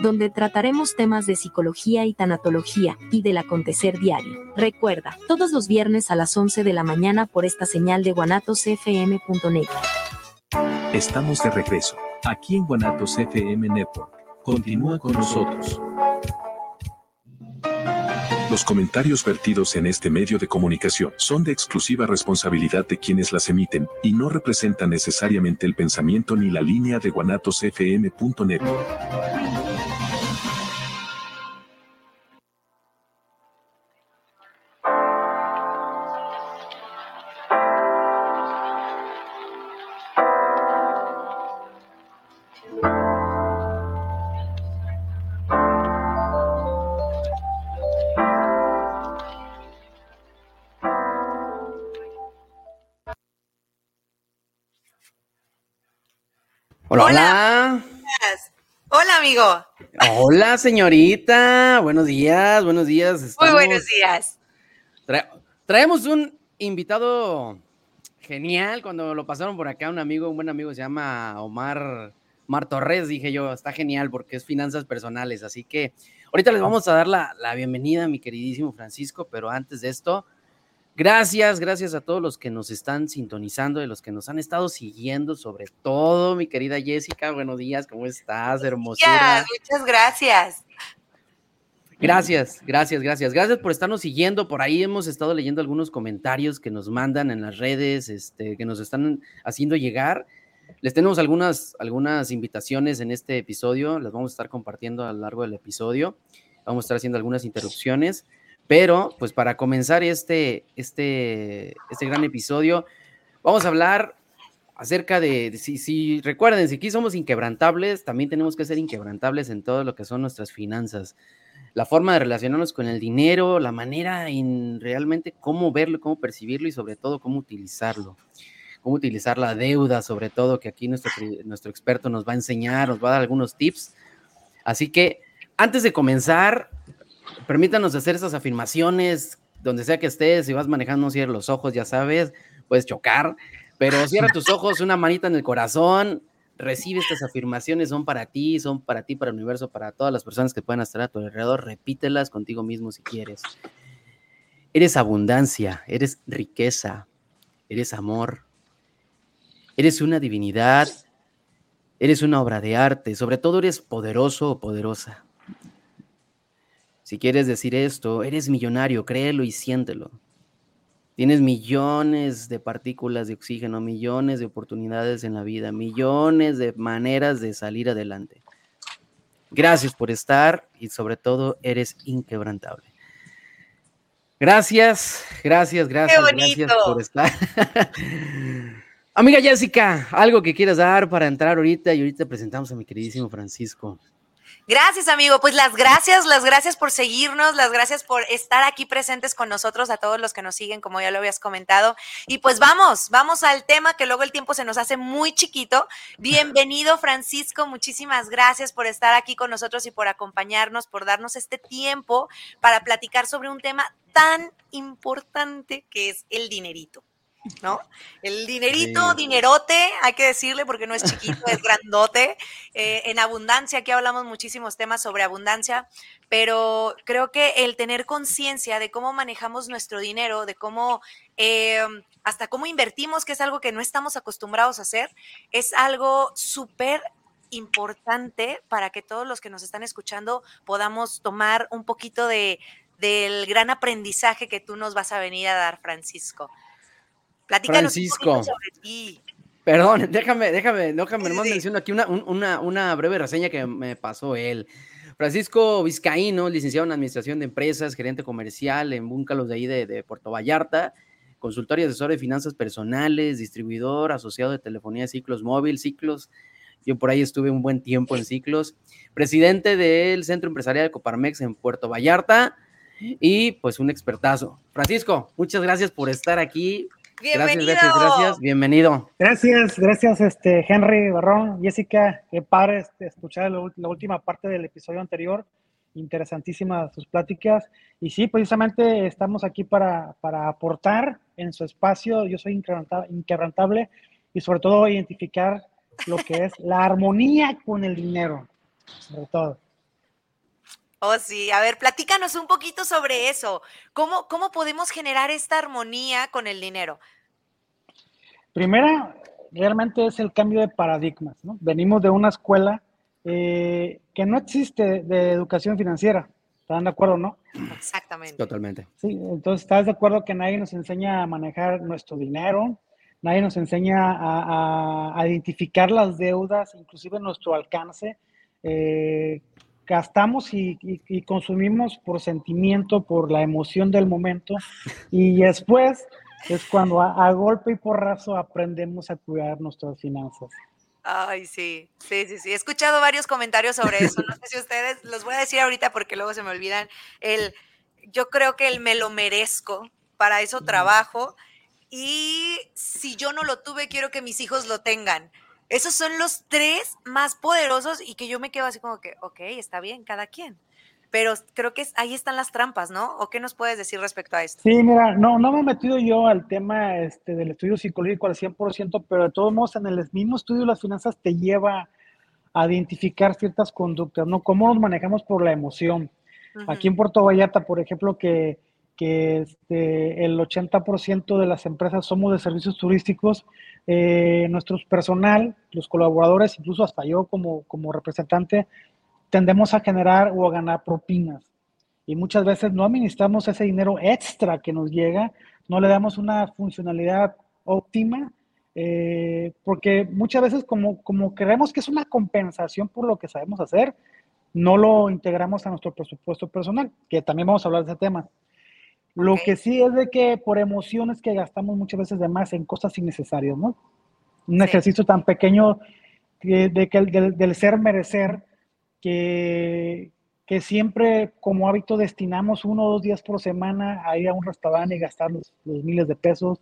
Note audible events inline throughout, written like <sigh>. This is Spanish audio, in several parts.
donde trataremos temas de psicología y tanatología y del acontecer diario. Recuerda, todos los viernes a las 11 de la mañana por esta señal de guanatosfm.net. Estamos de regreso, aquí en Guanatos FM Network. Continúa con nosotros. Los comentarios vertidos en este medio de comunicación son de exclusiva responsabilidad de quienes las emiten y no representan necesariamente el pensamiento ni la línea de guanatosfm.net. amigo. Hola, señorita. Buenos días, buenos días. Muy buenos días. traemos un invitado genial. Cuando lo pasaron por acá, un amigo, un buen amigo, se llama Omar, Omar Torres. Dije yo, está genial porque es finanzas personales. Así que ahorita les vamos a dar la, la bienvenida, mi queridísimo Francisco. Pero antes de esto, Gracias, gracias a todos los que nos están sintonizando, de los que nos han estado siguiendo, sobre todo mi querida Jessica. Buenos días, ¿cómo estás, hermosura? Muchas gracias. Gracias, gracias, gracias. Gracias por estarnos siguiendo. Por ahí hemos estado leyendo algunos comentarios que nos mandan en las redes, este, que nos están haciendo llegar. Les tenemos algunas, algunas invitaciones en este episodio, las vamos a estar compartiendo a lo largo del episodio. Vamos a estar haciendo algunas interrupciones. Pero, pues para comenzar este, este, este gran episodio, vamos a hablar acerca de, si, si, recuerden, si aquí somos inquebrantables, también tenemos que ser inquebrantables en todo lo que son nuestras finanzas. La forma de relacionarnos con el dinero, la manera en realmente cómo verlo, cómo percibirlo y sobre todo cómo utilizarlo. Cómo utilizar la deuda, sobre todo, que aquí nuestro, nuestro experto nos va a enseñar, nos va a dar algunos tips. Así que antes de comenzar, permítanos hacer esas afirmaciones donde sea que estés, si vas manejando, no cierres los ojos, ya sabes, puedes chocar, pero cierra tus ojos, una manita en el corazón, recibe estas afirmaciones, son para ti, son para ti, para el universo, para todas las personas que puedan estar a tu alrededor, repítelas contigo mismo si quieres. Eres abundancia, eres riqueza, eres amor, eres una divinidad, eres una obra de arte, sobre todo eres poderoso o poderosa. Si quieres decir esto, eres millonario, créelo y siéntelo. Tienes millones de partículas de oxígeno, millones de oportunidades en la vida, millones de maneras de salir adelante. Gracias por estar y sobre todo eres inquebrantable. Gracias, gracias, gracias, gracias por estar. <laughs> Amiga Jessica, algo que quieras dar para entrar ahorita y ahorita presentamos a mi queridísimo Francisco. Gracias, amigo. Pues las gracias, las gracias por seguirnos, las gracias por estar aquí presentes con nosotros, a todos los que nos siguen, como ya lo habías comentado. Y pues vamos, vamos al tema que luego el tiempo se nos hace muy chiquito. Bienvenido, Francisco. Muchísimas gracias por estar aquí con nosotros y por acompañarnos, por darnos este tiempo para platicar sobre un tema tan importante que es el dinerito. ¿No? El dinerito, dinerote, hay que decirle porque no es chiquito, es grandote. Eh, en abundancia, aquí hablamos muchísimos temas sobre abundancia, pero creo que el tener conciencia de cómo manejamos nuestro dinero, de cómo, eh, hasta cómo invertimos, que es algo que no estamos acostumbrados a hacer, es algo súper importante para que todos los que nos están escuchando podamos tomar un poquito de, del gran aprendizaje que tú nos vas a venir a dar, Francisco. Platícanos Francisco. sobre ti. Perdón, déjame, déjame, déjame, nomás menciono aquí una, una, una breve reseña que me pasó él. Francisco Vizcaíno, licenciado en Administración de Empresas, gerente comercial en Búncalos de ahí de, Puerto Vallarta, consultor y asesor de finanzas personales, distribuidor, asociado de telefonía de ciclos móvil, ciclos. Yo por ahí estuve un buen tiempo en ciclos. Presidente del Centro Empresarial de Coparmex en Puerto Vallarta y pues un expertazo. Francisco, muchas gracias por estar aquí. Bienvenido. Gracias, gracias, gracias. Bienvenido. Gracias, gracias, este, Henry Barrón, Jessica, qué padre este, escuchar la, última parte del episodio anterior. Interesantísimas sus pláticas. Y sí, precisamente estamos aquí para, para aportar en su espacio. Yo soy inquebrantable y sobre todo identificar lo que es la armonía con el dinero, sobre todo. Oh, sí. A ver, platícanos un poquito sobre eso. ¿Cómo, cómo podemos generar esta armonía con el dinero? Primera, realmente es el cambio de paradigmas. ¿no? Venimos de una escuela eh, que no existe de educación financiera. ¿Están de acuerdo, no? Exactamente. Totalmente. Sí, entonces estás de acuerdo que nadie nos enseña a manejar nuestro dinero, nadie nos enseña a, a, identificar las deudas, inclusive nuestro alcance. Eh, gastamos y, y, y, consumimos por sentimiento, por la emoción del momento, y después es cuando a, a golpe y porrazo aprendemos a cuidar nuestras finanzas. Ay, sí, sí, sí, sí. He escuchado varios comentarios sobre eso. No sé si ustedes, los voy a decir ahorita porque luego se me olvidan. El, yo creo que el me lo merezco, para eso trabajo. Y si yo no lo tuve, quiero que mis hijos lo tengan. Esos son los tres más poderosos y que yo me quedo así como que, ok, está bien, cada quien. Pero creo que ahí están las trampas, ¿no? ¿O qué nos puedes decir respecto a esto? Sí, mira, no, no me he metido yo al tema este, del estudio psicológico al 100%, pero de todos modos en el mismo estudio de las finanzas te lleva a identificar ciertas conductas, ¿no? Cómo nos manejamos por la emoción. Uh -huh. Aquí en Puerto Vallarta, por ejemplo, que, que este, el 80% de las empresas somos de servicios turísticos, eh, nuestro personal, los colaboradores, incluso hasta yo como, como representante, tendemos a generar o a ganar propinas. Y muchas veces no administramos ese dinero extra que nos llega, no le damos una funcionalidad óptima, eh, porque muchas veces como, como creemos que es una compensación por lo que sabemos hacer, no lo integramos a nuestro presupuesto personal, que también vamos a hablar de ese tema. Lo okay. que sí es de que por emociones que gastamos muchas veces de más en cosas innecesarias, ¿no? Un sí. ejercicio tan pequeño de, de que el, del, del ser merecer, que, que, siempre como hábito destinamos uno o dos días por semana a ir a un restaurante y gastar los, los miles de pesos.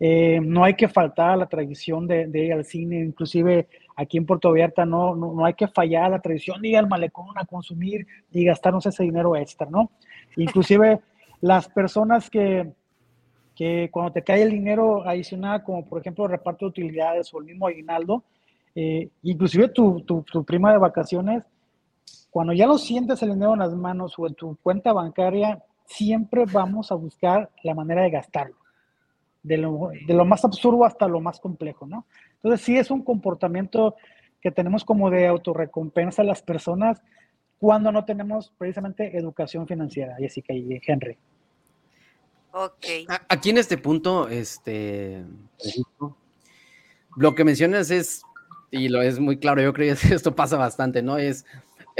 Eh, no hay que faltar a la tradición de, de, ir al cine, inclusive aquí en Puerto Vallarta no, no, no, hay que fallar a la tradición de ir al malecón a consumir y gastarnos ese dinero extra, ¿no? Inclusive las personas que, que cuando te cae el dinero adicional, como por ejemplo reparto de utilidades o el mismo aguinaldo, eh, inclusive tu, tu, tu prima de vacaciones, cuando ya lo sientes el dinero en las manos o en tu cuenta bancaria, siempre vamos a buscar la manera de gastarlo. De lo, de lo, más absurdo hasta lo más complejo, ¿no? Entonces sí es un comportamiento que tenemos como de autorrecompensa a las personas cuando no tenemos precisamente educación financiera, Jessica y Henry. Ok. Aquí en este punto, este, lo que mencionas es, y lo es muy claro, yo creo que <laughs> esto pasa bastante, ¿no? Es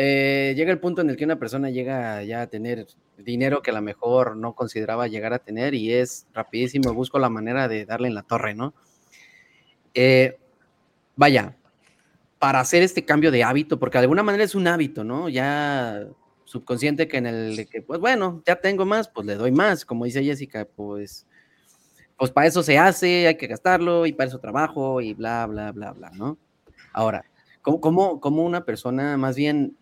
eh, llega el punto en el que una persona llega ya a tener dinero que a lo mejor no consideraba llegar a tener y es rapidísimo, busco la manera de darle en la torre, ¿no? Eh, vaya, para hacer este cambio de hábito, porque de alguna manera es un hábito, ¿no? Ya subconsciente que en el que, pues bueno, ya tengo más, pues le doy más, como dice Jessica, pues, pues para eso se hace, hay que gastarlo y para eso trabajo y bla, bla, bla, bla, ¿no? Ahora, ¿cómo, cómo, cómo una persona más bien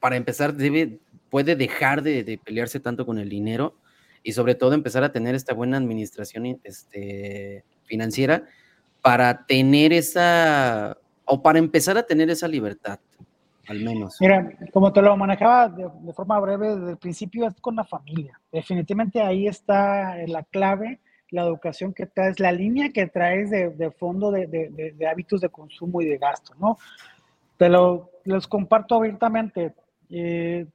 para empezar, debe, puede dejar de, de, pelearse tanto con el dinero y sobre todo empezar a tener esta buena administración este, financiera para tener esa, o para empezar a tener esa libertad, al menos. Mira, como te lo manejaba de, forma breve desde el principio, es con la familia. Definitivamente ahí está la clave, la educación que traes, la línea que traes de, fondo de, hábitos de consumo y de gasto, ¿no? Te lo les comparto abiertamente eh,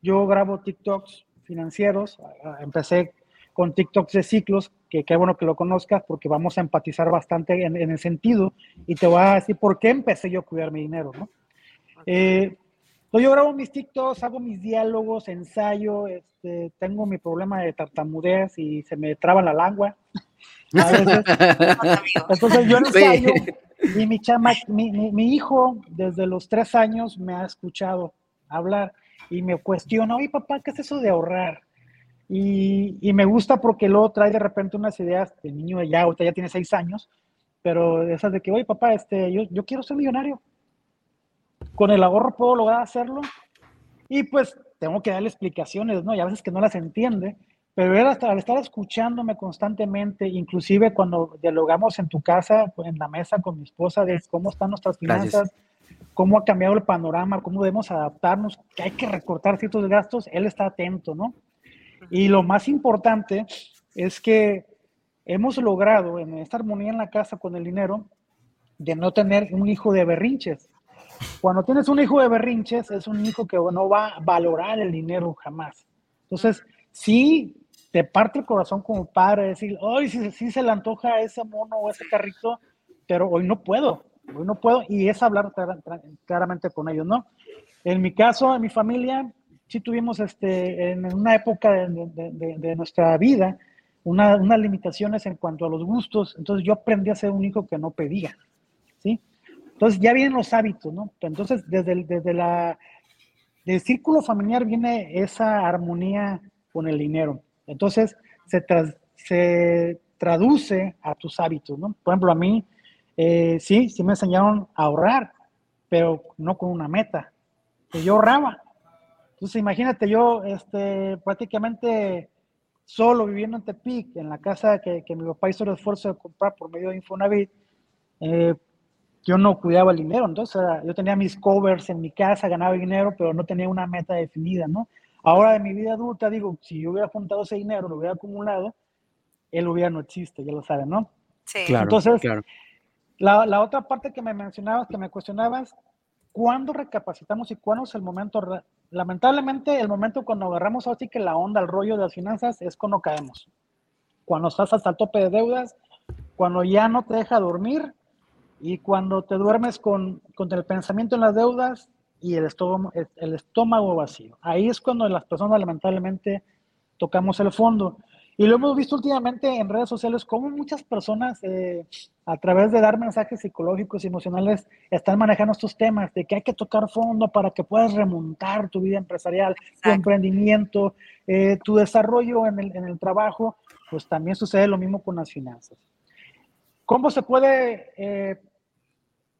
yo grabo TikToks financieros, empecé con TikToks de ciclos, que qué bueno que lo conozcas porque vamos a empatizar bastante en, en, el sentido y te voy a decir por qué empecé yo a cuidar mi dinero, ¿no? Eh, yo grabo mis TikToks, hago mis diálogos, ensayo, este, tengo mi problema de tartamudez y se me traba la lengua. <laughs> Entonces yo ensayo y mi, chama, mi, mi, mi hijo desde los tres años me ha escuchado hablar y me cuestiona, oye papá, ¿qué es eso de ahorrar? Y, y, me gusta porque luego trae de repente unas ideas, el niño ya, ahorita ya tiene seis años, pero esas de que, oye papá, este, yo, yo quiero ser millonario. Con el ahorro puedo lograr hacerlo. Y pues tengo que darle explicaciones, ¿no? Y a veces que no las entiende, pero él hasta, al estar escuchándome constantemente, inclusive cuando dialogamos en tu casa, en la mesa con mi esposa, de cómo están nuestras finanzas, Gracias cómo ha cambiado el panorama, cómo debemos adaptarnos, que hay que recortar ciertos gastos, él está atento, ¿no? Y lo más importante es que hemos logrado en esta armonía en la casa con el dinero de no tener un hijo de berrinches. Cuando tienes un hijo de berrinches, es un hijo que no va a valorar el dinero jamás. Entonces, sí, te parte el corazón como padre decir, hoy sí, se le antoja ese mono o ese carrito, pero hoy no puedo, hoy no puedo, y es hablar claramente con ellos, ¿no? En mi caso, en mi familia, sí tuvimos este, en una época de, nuestra vida unas limitaciones en cuanto a los gustos, entonces yo aprendí a ser un hijo que no pedía, ¿sí? Entonces ya vienen los hábitos, ¿no? Entonces desde desde la, del círculo familiar viene esa armonía con el dinero. Entonces se, se traduce a tus hábitos, ¿no? Por ejemplo, a mí, eh, sí, sí me enseñaron a ahorrar, pero no con una meta. Que yo ahorraba. Entonces, imagínate, yo este, prácticamente solo viviendo en Tepic, en la casa que, que mi papá hizo el esfuerzo de comprar por medio de Infonavit, eh, yo no cuidaba el dinero. Entonces, yo tenía mis covers en mi casa, ganaba dinero, pero no tenía una meta definida, ¿no? Ahora de mi vida adulta, digo, si yo hubiera juntado ese dinero, lo hubiera acumulado, el hubiera no existe, ya lo saben, ¿no? Sí. Claro, Entonces, claro. La, la, otra parte que me mencionabas, que me cuestionabas, ¿cuándo recapacitamos y cuándo es el momento? Lamentablemente, el momento cuando agarramos así que la onda, el rollo de las finanzas, es cuando caemos. Cuando estás hasta el tope de deudas, cuando ya no te deja dormir y cuando te duermes con, con el pensamiento en las deudas y el estómago, el estómago vacío. Ahí es cuando las personas lamentablemente tocamos el fondo. Y lo hemos visto últimamente en redes sociales, como muchas personas eh, a través de dar mensajes psicológicos y emocionales están manejando estos temas de que hay que tocar fondo para que puedas remontar tu vida empresarial, tu emprendimiento, eh, tu desarrollo en el, en el, trabajo, pues también sucede lo mismo con las finanzas. ¿Cómo se puede eh,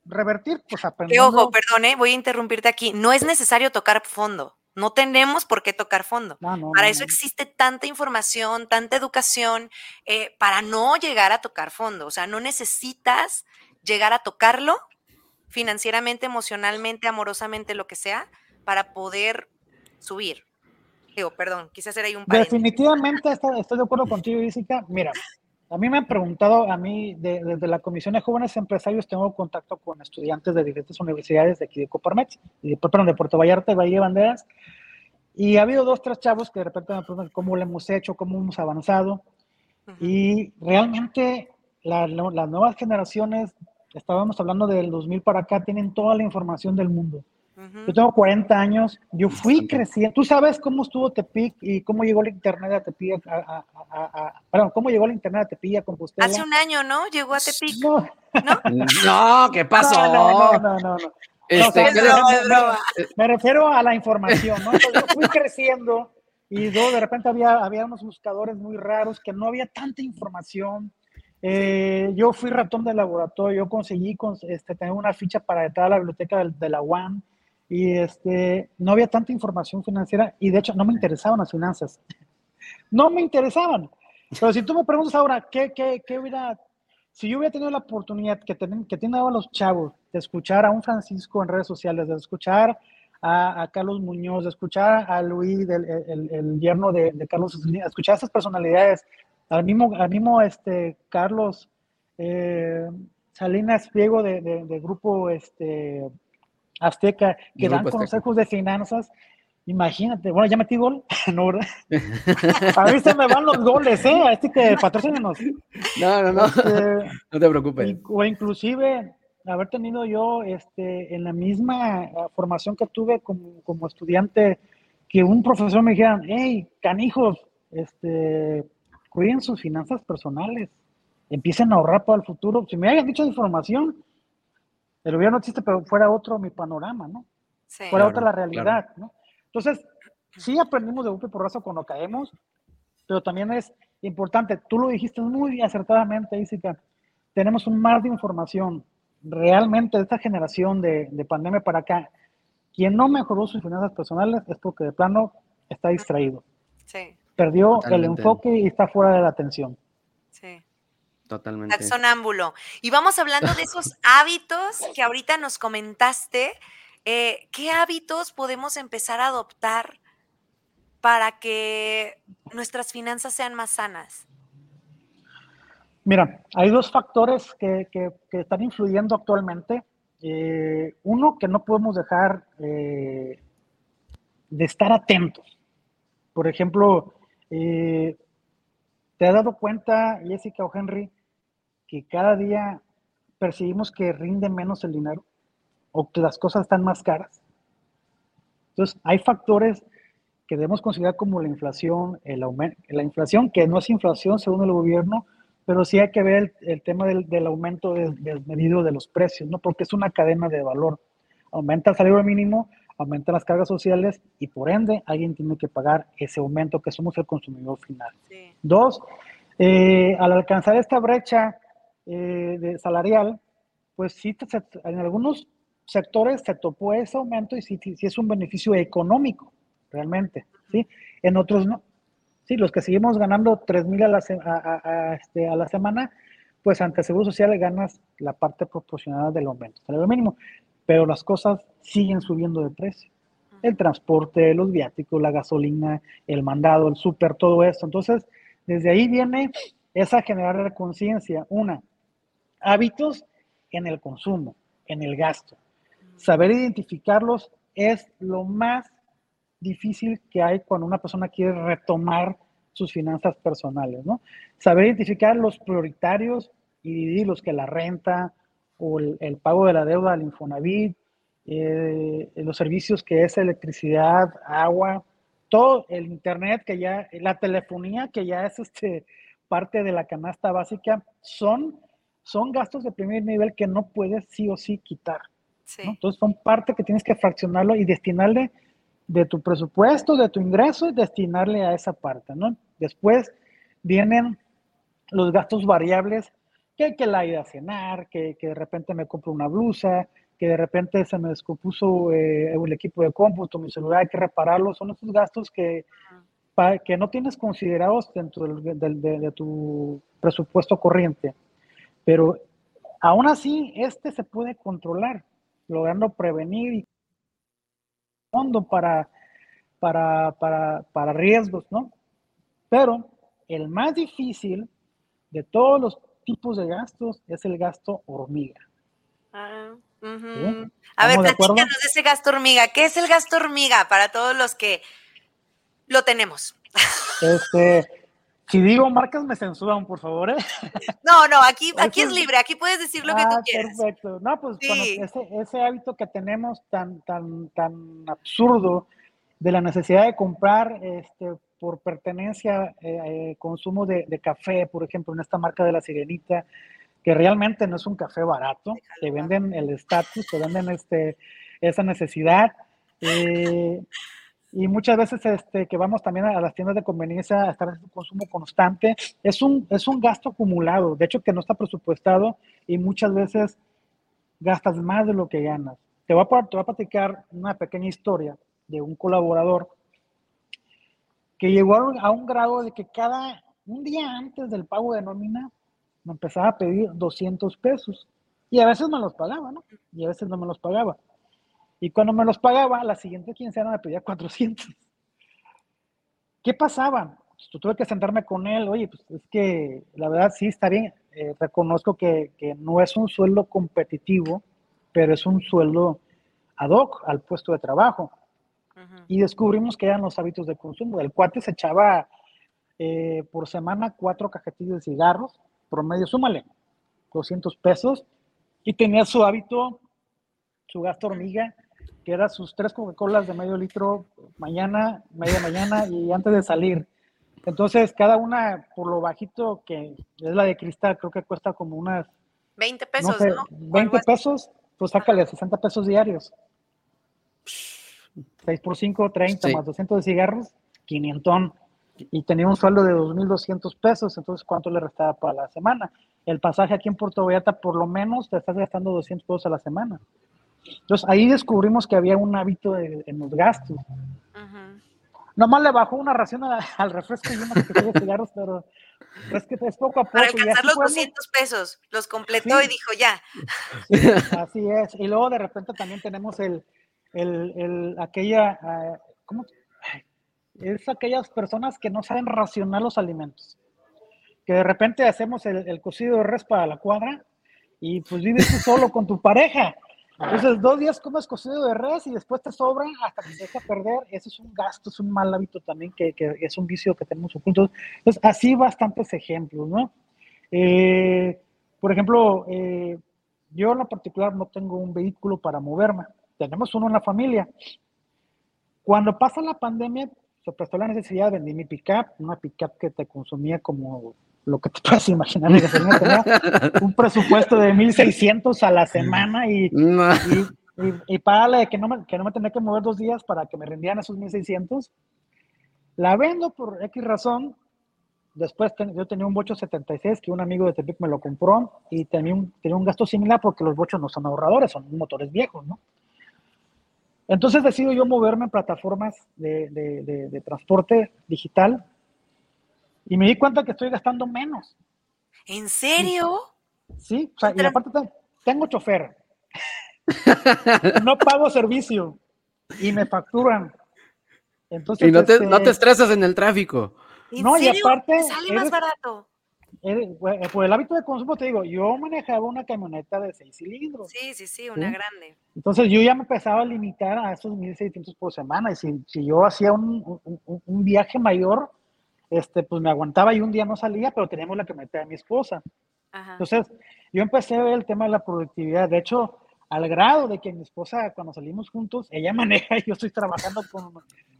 revertir? Pues aprendiendo. ojo, perdone, voy a interrumpirte aquí. No es necesario tocar fondo. No tenemos por qué tocar fondo. No, no, para no, eso existe tanta información, tanta educación, eh, para no llegar a tocar fondo. O sea, no necesitas llegar a tocarlo financieramente, emocionalmente, amorosamente, lo que sea, para poder subir. Digo, perdón, quise hacer ahí un paréntesis. Definitivamente estoy, estoy de acuerdo contigo, Jessica. Mira, a mí me han preguntado, a mí, de, desde la Comisión de Jóvenes Empresarios, tengo contacto con estudiantes de diferentes universidades de aquí de Coparmex, y de, perdón, de Puerto Vallarta y Bahía Banderas, y ha habido dos, tres chavos que de repente me preguntan cómo lo hemos hecho, cómo hemos avanzado, uh -huh. y realmente la, las nuevas generaciones, estábamos hablando del 2000 para acá, tienen toda la información del mundo. Uh -huh. Yo tengo 40 años, yo fui creciendo. ¿Tú sabes cómo estuvo Tepic y cómo llegó el internet a Tepic? A, a, a, a, perdón, ¿cómo llegó el internet a Tepic a Compostela? Hace un año, ¿no? Llegó a Tepic. No, ¿No? <laughs> no ¿qué pasó? No, no, no, no. no. Este, no, o sea, me, me, me, refiero a la información, ¿no? Entonces, yo fui <laughs> creciendo y yo, de repente había, había unos buscadores muy raros que no había tanta información. Eh, yo fui ratón de laboratorio, yo conseguí con, este, tener una ficha para entrar a la biblioteca de, de la UAM y este, no había tanta información financiera y de hecho no me interesaban las finanzas. <laughs> No me interesaban. Pero si tú me preguntas ahora, ¿qué, qué, qué hubiera, si yo hubiera tenido la oportunidad que, ten, que tienen ahora los chavos de escuchar a un Francisco en redes sociales, de escuchar a, a Carlos Muñoz, de escuchar a Luis, el, el, el yerno de, de, Carlos, escuchar a esas personalidades, al mismo, al mismo este, Carlos eh, Salinas Pliego de, de, de, grupo este, Azteca, que dan consejos de finanzas. Imagínate, bueno, ya metí gol, <laughs> no, ¿verdad? A mí se me van los goles, ¿eh? Este que patrocínenos. No, no, no. Este, <laughs> no te preocupes. O inclusive haber tenido yo este, en la misma formación que tuve como, como estudiante, que un profesor me dijera, hey, canijos, este, cuiden sus finanzas personales, empiecen a ahorrar para el futuro. Si me hayan dicho información, el gobierno existe, pero fuera otro mi panorama, ¿no? Sí, fuera claro, otra la realidad, claro. ¿no? Entonces, sí aprendimos de golpe por razo cuando caemos, pero también es importante, tú lo dijiste muy acertadamente, Isica, tenemos un mar de información. Realmente, de esta generación de, de pandemia para acá, quien no mejoró sus finanzas personales es porque de plano está distraído. Sí. Perdió Totalmente. el enfoque y está fuera de la atención. Sí. Totalmente. Sonámbulo. Y vamos hablando de esos <laughs> hábitos que ahorita nos comentaste. Eh, ¿Qué hábitos podemos empezar a adoptar para que nuestras finanzas sean más sanas? Mira, hay dos factores que, están influyendo actualmente. Eh, uno, que no podemos dejar eh, de estar atentos. Por ejemplo, eh, ¿te has dado cuenta, Jessica o Henry, que cada día percibimos que rinde menos el dinero o que las cosas están más caras? Entonces, hay factores que debemos considerar como la inflación, el aumento, la inflación, que no es inflación según el gobierno, pero sí hay que ver el, tema del, aumento desmedido de los precios, ¿no? Porque es una cadena de valor. Aumenta el salario mínimo, aumenta las cargas sociales y por ende alguien tiene que pagar ese aumento que somos el consumidor final. Dos, eh, al alcanzar esta brecha eh, de salarial, pues sí, en algunos sectores se topó ese aumento y sí, sí es un beneficio económico, realmente, ¿sí? En otros no. Sí, los que seguimos ganando 3 mil a, la, a, este, a la semana, pues ante el Seguro Social ganas la parte proporcionada del aumento, salario mínimo. Pero las cosas siguen subiendo de precio. El transporte, los viáticos, la gasolina, el mandado, el súper, todo esto. Entonces, desde ahí viene esa generar conciencia. Una, hábitos en el consumo, en el gasto. Saber identificarlos es lo más difícil que hay cuando una persona quiere retomar sus finanzas personales, ¿no? Saber identificar los prioritarios y dividirlos, que la renta o el, pago de la deuda al Infonavit, eh, los servicios que es electricidad, agua, todo el internet que ya, la telefonía que ya es este, parte de la canasta básica, son, son gastos de primer nivel que no puedes sí o sí quitar. Entonces son parte que tienes que fraccionarlo y destinarle de tu presupuesto, de tu ingreso y destinarle a esa parte, ¿no? Después vienen los gastos variables, que, que la ida a cenar, que, que, de repente me compro una blusa, que de repente se me descompuso eh, el equipo de cómputo, mi celular, hay que repararlo, son esos gastos que, que no tienes considerados dentro del, de, tu presupuesto corriente. Pero aún así, este se puede controlar, logrando prevenir y fondo para, para, para, para riesgos, ¿no? Pero el más difícil de todos los tipos de gastos es el gasto hormiga. Ah, A ver, platícanos de ese gasto hormiga. ¿Qué es el gasto hormiga para todos los que lo tenemos? Este, si digo marcas me censuran, por favor. ¿eh? No, no, aquí, <laughs> aquí es libre, aquí puedes decir lo que tú ah, quieras. Perfecto. No, pues ese, ese, hábito que tenemos tan, tan, tan absurdo de la necesidad de comprar este, por pertenencia, eh, eh, consumo de, café, por ejemplo, en esta marca de la Sirenita, que realmente no es un café barato, te venden el estatus, te venden este, esa necesidad. Eh, y muchas veces este, que vamos también a las tiendas de conveniencia a estar en un consumo constante, es un, es un gasto acumulado, de hecho que no está presupuestado y muchas veces gastas más de lo que ganas. Te voy a, te voy a platicar una pequeña historia de un colaborador que llegó a un grado de que cada un día antes del pago de nómina me empezaba a pedir 200 pesos y a veces me los pagaba, ¿no? Y a veces no me los pagaba. Y cuando me los pagaba, la siguiente quincena me pedía 400. ¿Qué pasaba? Pues, tuve que sentarme con él, oye, pues es que la verdad sí está bien, eh, reconozco que, que, no es un sueldo competitivo, pero es un sueldo ad hoc al puesto de trabajo. Y descubrimos que eran los hábitos de consumo. El cuate se echaba eh, por semana cuatro cajetillas de cigarros, promedio, súmale, 200 pesos, y tenía su hábito, su gasto hormiga, que era sus tres Coca-Colas de medio litro mañana, media mañana y antes de salir. Entonces, cada una, por lo bajito que es la de cristal, creo que cuesta como unas... 20 pesos, ¿no? 20 pesos, pues sácale 60 pesos diarios. 6 por 5, 30 más 200 de cigarros, 500. Y tenía un sueldo de 2.200 pesos, entonces ¿cuánto le restaba para la semana? El pasaje aquí en Puerto Vallarta, por lo menos, te estás gastando 200 pesos a la semana. Entonces ahí descubrimos que había un hábito en los gastos. Nomás le bajó una ración al refresco y una que de cigarros, <laughs> pero es que es poco a poco. Para alcanzar los 200 pesos, los completó y dijo ya. así es. Y luego de repente también tenemos el, el, el aquella, uh, ¿cómo? Es aquellas personas que no saben racionar los alimentos. Que de repente hacemos el, el cocido de res para la cuadra y pues vives tú solo con tu pareja. Entonces, dos días comes cocido de res y después te sobra hasta que se deja perder. Eso es un gasto, es un mal hábito también, que, que es un vicio que tenemos ocultos. Entonces, así bastantes ejemplos, ¿no? Eh, por ejemplo, eh, yo en lo particular no tengo un vehículo para moverme. Tenemos uno en la familia. Cuando pasa la pandemia, se prestó la necesidad de vender mi pickup, una pickup que te consumía como lo que te puedas imaginar, tenía un presupuesto de 1.600 a la semana y, y, y, para que no, me, que no me tenía que mover dos días para que me rendieran esos 1.600. La vendo por X razón. Después yo tenía un bocho 76 que un amigo de Tepic me lo compró y tenía un, tenía un gasto similar porque los bochos no son ahorradores, son motores viejos, ¿no? Entonces decido yo moverme en plataformas de, de, de transporte digital y me di cuenta que estoy gastando menos. ¿En serio? Sí, o sea, y aparte tengo chofer. no pago servicio y me facturan. Entonces, y no te, no te este, estresas en el tráfico. no, y aparte. Sale más barato. Por el hábito de consumo, te digo, yo manejaba una camioneta de seis cilindros. Sí, sí, sí, una grande. Entonces yo ya me empezaba a limitar a esos 1.600 por semana. Y si, si yo hacía un, un, un, viaje mayor, este, pues me aguantaba y un día no salía, pero teníamos la camioneta de mi esposa. Entonces, yo empecé a ver el tema de la productividad. De hecho, al grado de que mi esposa, cuando salimos juntos, ella <laughs> maneja y yo estoy trabajando con,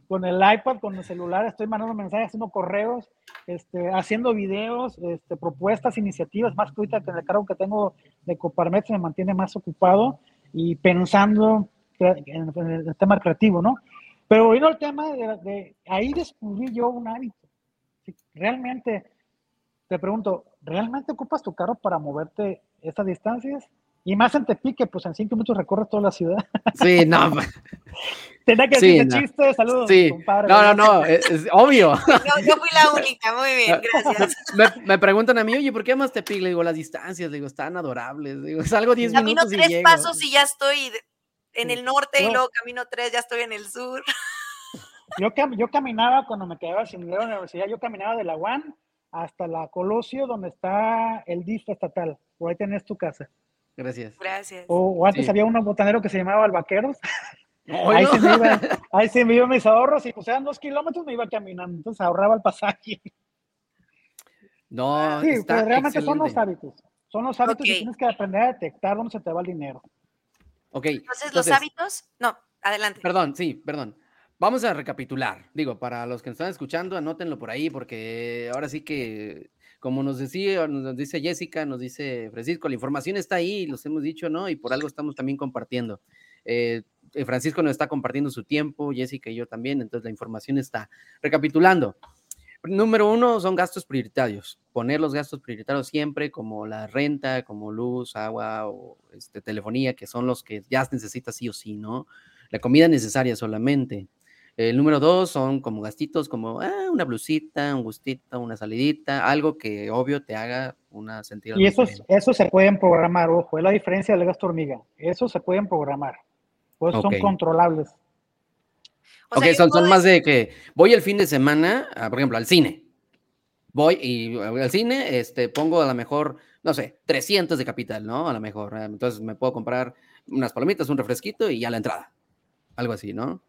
con el iPad, con el celular, estoy mandando mensajes, haciendo correos, este, haciendo videos, este, propuestas, iniciativas, más que ahorita que el cargo que tengo de Coparmex me mantiene más ocupado y pensando en, el tema creativo, ¿no? Pero vino el tema de, de ahí descubrí yo un hábito realmente, te pregunto, ¿realmente ocupas tu carro para moverte estas distancias? Y más en Tepique, pues en cinco minutos recorres toda la ciudad. <laughs> Sí, no. Tenía que decir chiste, saludos, sí. compadre. No, no, no, es, obvio. <laughs> yo fui la única, muy bien, gracias. <laughs> Me, preguntan a mí, oye, ¿por qué amas Tepique? Le digo, las distancias, le digo, están adorables. digo, salgo diez minutos Camino tres pasos y ya estoy en el norte y luego camino tres, ya estoy en el sur. Yo, yo caminaba cuando me quedaba sin dinero en la universidad, yo caminaba de la UAN hasta la Colosio, donde está el DIF estatal. Por ahí tenés tu casa. Gracias. Gracias. O, antes había un botanero que se llamaba El Vaqueros. <laughs> ahí, se me iba, ahí se me iban mis ahorros y pues eran dos kilómetros, me iba caminando, entonces ahorraba el pasaje. No, sí, pero realmente son los hábitos. Son los hábitos que tienes que aprender a detectar dónde se te va el dinero. Ok. Entonces, los hábitos, no, adelante. Perdón, sí, perdón. Vamos a recapitular. Digo, para los que nos están escuchando, anótenlo por ahí, porque ahora sí que, como nos decía, nos dice Jessica, nos dice Francisco, la información está ahí, los hemos dicho, ¿no? Y por algo estamos también compartiendo. Eh, eh, Francisco nos está compartiendo su tiempo, Jessica y yo también, entonces la información está. Recapitulando. Número uno son gastos prioritarios. Poner los gastos prioritarios siempre, como la renta, como luz, agua o este, telefonía, que son los que ya necesitas sí o sí, ¿no? La comida necesaria solamente. El número dos son como gastitos, como ah, una blusita, un gustito, una salidita, algo que obvio te haga una sentido. Y esos, eso se pueden programar, ojo, es la diferencia del gasto hormiga. Eso se pueden programar, pues son controlables. ok, son, son más de que voy el fin de semana, por ejemplo, al cine. Voy y al cine, este, pongo a lo mejor, no sé, 300 de capital, ¿no? A lo mejor. Eh, entonces me puedo comprar unas palomitas, un refresquito y ya la entrada. Algo así, ¿no?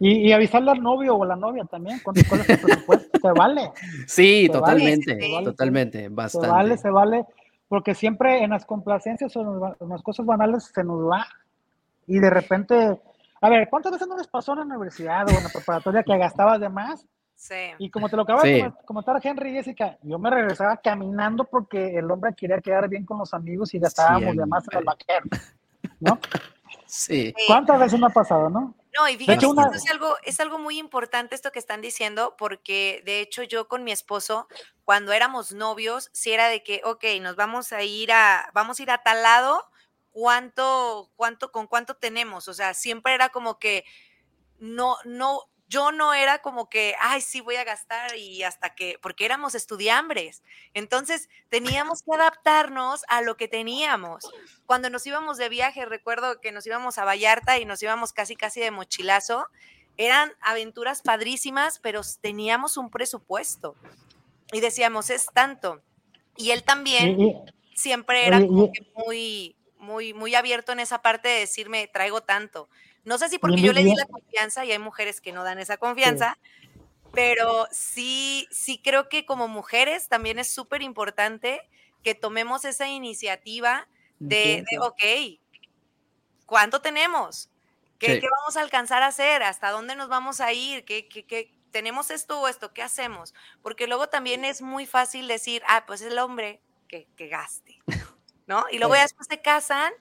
Y, avisarle al novio o a la novia también cuál es el presupuesto. se vale. Sí, totalmente, totalmente, bastante. Se vale, se vale, porque siempre en las complacencias o en las cosas banales se nos va. Y de repente, a ver, ¿cuántas veces no les pasó en la universidad o en la preparatoria que gastabas de más? Sí. Y como te lo acaba de comentar Henry y Jessica, yo me regresaba caminando porque el hombre quería quedar bien con los amigos y gastábamos de más en el vaquero, ¿no? <laughs> Sí. ¿Cuántas veces me ha pasado, no? No, y fíjate, esto es algo, es algo muy importante esto que están diciendo, porque de hecho yo con mi esposo, cuando éramos novios, si era de que, ok, nos vamos a ir a, vamos a ir a tal lado, ¿cuánto, cuánto, con cuánto tenemos? O sea, siempre era como que no, no, yo no era como que, ay, sí voy a gastar y hasta que, porque éramos estudiambres. Entonces teníamos que adaptarnos a lo que teníamos. Cuando nos íbamos de viaje, recuerdo que nos íbamos a Vallarta y nos íbamos casi, casi de mochilazo. Eran aventuras padrísimas, pero teníamos un presupuesto. Y decíamos, es tanto. Y él también siempre era muy, muy, muy abierto en esa parte de decirme, traigo tanto. No sé si porque yo le di la confianza y hay mujeres que no dan esa confianza, pero sí, sí creo que como mujeres también es súper importante que tomemos esa iniciativa de, ok, ¿cuánto tenemos? ¿Qué, vamos a alcanzar a hacer? ¿Hasta dónde nos vamos a ir? ¿Qué, qué, tenemos esto o esto? ¿Qué hacemos? Porque luego también es muy fácil decir, ah, pues el hombre que, gaste, ¿no? Y luego ya después se casan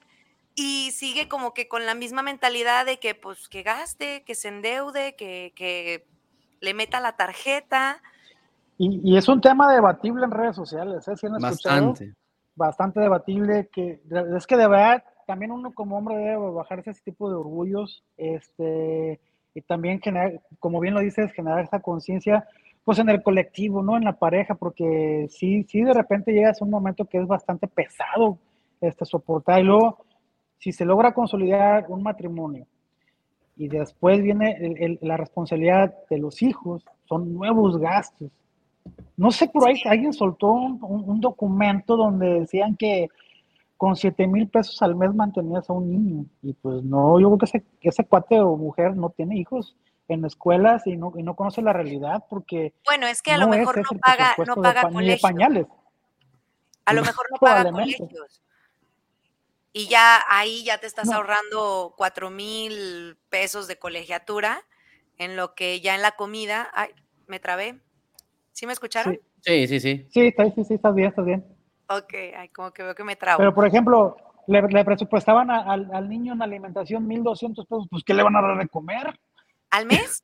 y sigue como que con la misma mentalidad de que pues que gaste, que se endeude, que, le meta la tarjeta. Y, es un tema debatible en redes sociales, ¿eh? bastante. Bastante debatible, que es que de verdad también uno como hombre debe bajarse ese tipo de orgullos, este, y también generar, como bien lo dices, generar esa conciencia, pues en el colectivo, ¿no? En la pareja, porque sí, sí de repente llegas a un momento que es bastante pesado este, soportar, y luego si se logra consolidar un matrimonio y después viene la responsabilidad de los hijos, son nuevos gastos. No sé, por ahí alguien soltó un, documento donde decían que con 7 mil pesos al mes mantenías a un niño. Y pues no, yo creo que ese, ese cuate o mujer no tiene hijos en escuelas y no, y no conoce la realidad porque... Bueno, es que a lo mejor no paga, no paga colegios. pañales. A lo mejor no paga colegios y ya ahí ya te estás ahorrando cuatro mil pesos de colegiatura, en lo que ya en la comida, ay, me trabé. ¿Sí me escucharon? Sí, sí, sí. Sí, sí, sí, estás bien, estás bien. Ok, ay, como que veo que me trabo. Pero, por ejemplo, le, presupuestaban al, niño en alimentación 1.200 pesos, pues, ¿qué le van a dar de comer? ¿Al mes?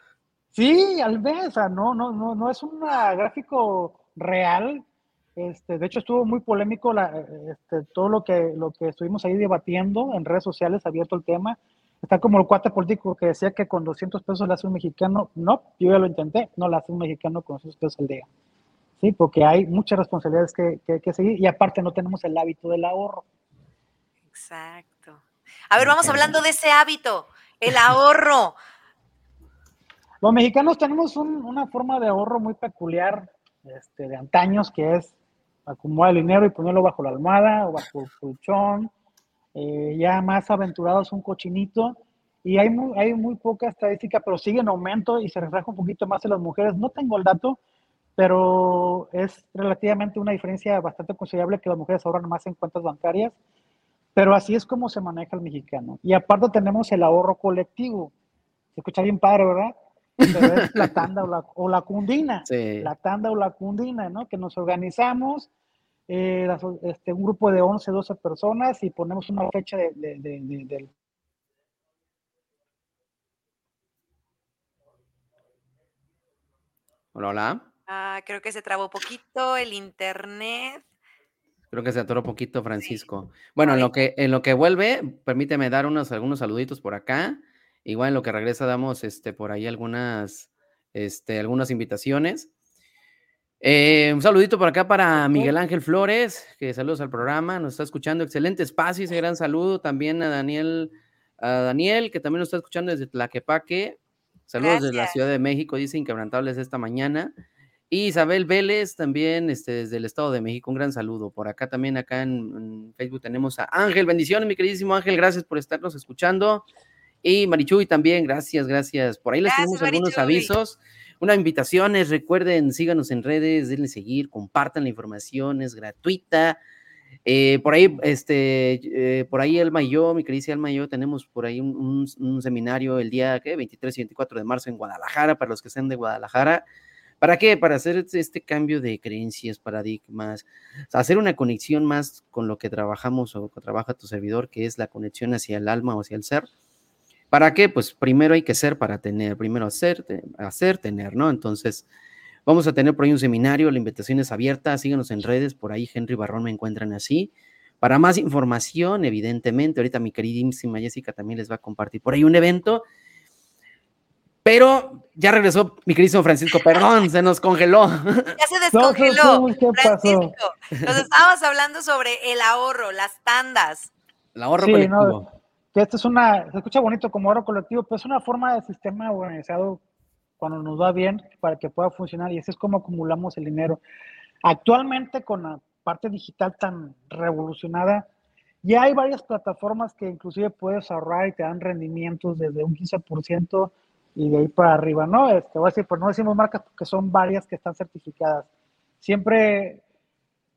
<laughs> sí, al mes, o sea, no, no, no, no es un gráfico real, este, de hecho, estuvo muy polémico este, todo lo que, lo que estuvimos ahí debatiendo en redes sociales, abierto el tema. Está como el cuate político que decía que con 200 pesos le hace un mexicano. No, yo ya lo intenté, no le hace un mexicano con 200 pesos al día. Sí, porque hay muchas responsabilidades que, que, seguir y aparte no tenemos el hábito del ahorro. Exacto. A ver, vamos hablando de ese hábito, el ahorro. Los mexicanos tenemos una forma de ahorro muy peculiar este, de antaños, que es acumular el dinero y ponerlo bajo la almohada o bajo el colchón. Eh, ya más aventurados un cochinito. Y hay muy, hay muy poca estadística, pero sigue en aumento y se refleja un poquito más en las mujeres. No tengo el dato, pero es relativamente una diferencia bastante considerable que las mujeres ahorran más en cuentas bancarias. Pero así es como se maneja el mexicano. Y aparte tenemos el ahorro colectivo. Se escucha bien padre, ¿verdad? La <laughs> tanda o la, cundina, la tanda o la cundina, ¿no? Que nos organizamos, eh, este, un grupo de 11, 12 personas y ponemos una fecha de, de, Hola, hola. Ah, creo que se trabó poquito el internet. Creo que se atoró poquito, Francisco. Bueno, en lo que en lo que vuelve, permíteme dar unos algunos saluditos por acá. Igual en lo que regresa damos este, por ahí algunas, este, algunas invitaciones. Eh, un saludito por acá para Miguel Ángel Flores, que saludos al programa, nos está escuchando. Excelente espacio, ese gran saludo también a Daniel, a Daniel, que también nos está escuchando desde Tlaquepaque. Saludos desde la Ciudad de México, dice inquebrantables esta mañana. Y Isabel Vélez también este, desde el Estado de México, un gran saludo. Por acá también, acá en Facebook tenemos a Ángel. Bendiciones, mi queridísimo Ángel, gracias por estarnos escuchando. Y Marichuy también, gracias, gracias. Por ahí les tenemos algunos avisos. Una invitación es, recuerden, síganos en redes, denle seguir, compartan la información, es gratuita. Eh, por ahí, este, eh, por ahí Elma y yo, mi querida Elma y yo, tenemos por ahí un, seminario el día ¿qué? 23 y 24 de marzo en Guadalajara, para los que sean de Guadalajara. ¿Para qué? Para hacer este cambio de creencias, paradigmas, hacer una conexión más con lo que trabajamos o que trabaja tu servidor, que es la conexión hacia el alma o hacia el ser ¿Para qué? Pues primero hay que ser para tener, primero hacer, hacer, tener, ¿no? Entonces, vamos a tener por ahí un seminario, la invitación es abierta, síganos en redes, por ahí Henry Barrón me encuentran así. Para más información, evidentemente, ahorita mi queridísima Jessica también les va a compartir por ahí un evento. Pero ya regresó mi querido Francisco, perdón, se nos congeló. <laughs> Ya se descongeló. Francisco, nos estábamos hablando sobre el ahorro, las tandas. El ahorro colectivo. Que esto es una, se escucha bonito como ahorro colectivo, pero es una forma de sistema organizado cuando nos va bien para que pueda funcionar y así es como acumulamos el dinero. Actualmente con la parte digital tan revolucionada, ya hay varias plataformas que inclusive puedes ahorrar y te dan rendimientos desde un 15% y de ahí para arriba, ¿no? Este, voy a decir, pues no decimos marcas porque son varias que están certificadas. Siempre,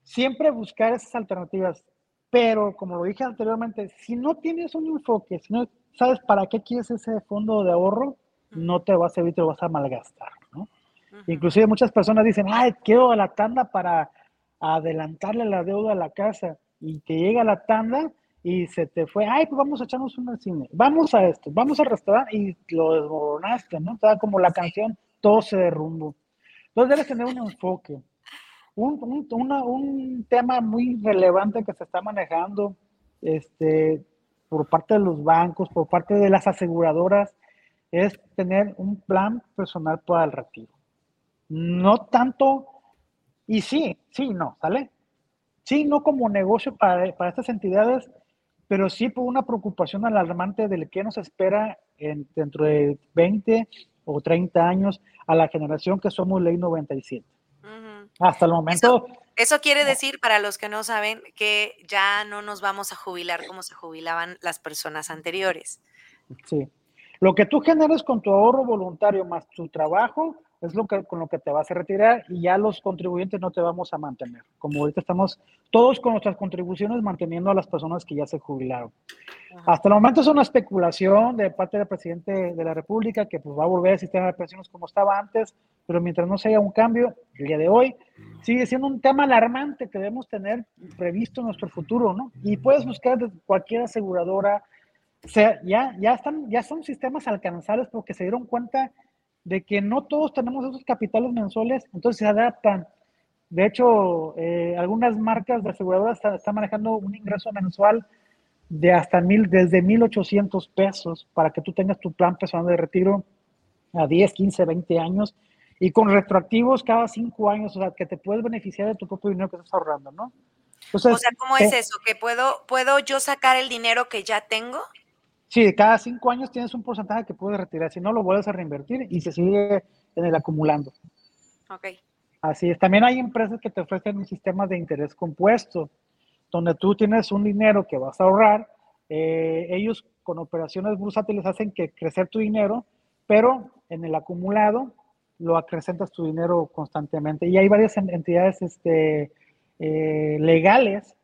siempre buscar esas alternativas, pero como lo dije anteriormente, si no tienes un enfoque, si no sabes para qué quieres ese fondo de ahorro, no te va a servir, te lo vas a malgastar, ¿no? Inclusive muchas personas dicen, ay, quiero la tanda para adelantarle la deuda a la casa y te llega la tanda y se te fue, ay, pues vamos a echarnos un cine, vamos a esto, vamos al restaurante y lo desmoronaste, ¿no? Estaba como la canción, todo se derrumbó. Entonces debes tener un enfoque. Un, un, tema muy relevante que se está manejando este, por parte de los bancos, por parte de las aseguradoras, es tener un plan personal para el retiro. No tanto, y sí, sí, no, ¿sale? Sí, no como negocio para, para estas entidades, pero sí por una preocupación alarmante de qué nos espera en, dentro de 20 o 30 años a la generación que somos ley 97. Hasta el momento... Eso, quiere decir, para los que no saben, que ya no nos vamos a jubilar como se jubilaban las personas anteriores. Sí. Lo que tú generes con tu ahorro voluntario más tu trabajo, es lo que, con lo que te vas a retirar y ya los contribuyentes no te vamos a mantener. Como ahorita estamos todos con nuestras contribuciones manteniendo a las personas que ya se jubilaron. Hasta el momento es una especulación de parte del presidente de la República que pues, va a volver al sistema de pensiones como estaba antes, pero mientras no se haya un cambio, el día de hoy sigue siendo un tema alarmante que debemos tener previsto en nuestro futuro, ¿no? Y puedes buscar cualquier aseguradora, o sea, ya, ya, están, ya son sistemas alcanzables porque se dieron cuenta de que no todos tenemos esos capitales mensuales, entonces se adaptan. De hecho, eh, algunas marcas de aseguradoras están, manejando un ingreso mensual de hasta mil, desde 1.800 pesos para que tú tengas tu plan personal de retiro a 10, 15, 20 años y con retroactivos cada 5 años, o sea, que te puedes beneficiar de tu propio dinero que estás ahorrando, ¿no? o sea, ¿cómo es eso? ¿Que puedo, puedo yo sacar el dinero que ya tengo? Sí, cada cinco años tienes un porcentaje que puedes retirar, si no lo vuelves a reinvertir y se sigue en el acumulando. Ok. Así es. También hay empresas que te ofrecen un sistema de interés compuesto, donde tú tienes un dinero que vas a ahorrar. Eh, ellos con operaciones bursátiles hacen que crecer tu dinero, pero en el acumulado lo acrecentas tu dinero constantemente. Y hay varias entidades este, eh, legales,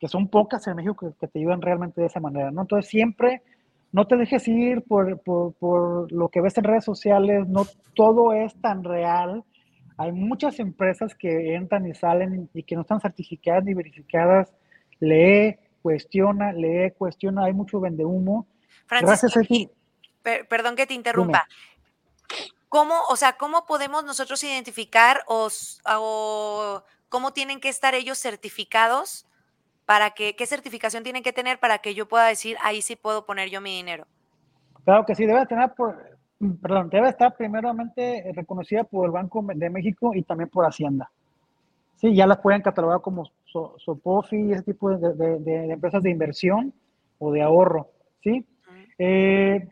que son pocas en México, que, que, te ayudan realmente de esa manera. ¿no? Entonces siempre no te dejes ir por, lo que ves en redes sociales, no todo es tan real. Hay muchas empresas que entran y salen y que no están certificadas ni verificadas. Lee, cuestiona, lee, cuestiona, hay mucho vende humo. Gracias a ti. perdón que te interrumpa. ¿Cómo, o sea, cómo podemos nosotros identificar o, o cómo tienen que estar ellos certificados para que, ¿qué certificación tienen que tener para que yo pueda decir, ahí sí puedo poner yo mi dinero? Claro que sí, debe tener, por, perdón, debe estar primeramente reconocida por el Banco de México y también por Hacienda. Sí, ya las pueden catalogar como SOPOFI, ese tipo de, empresas de inversión o de ahorro, ¿sí? Eh,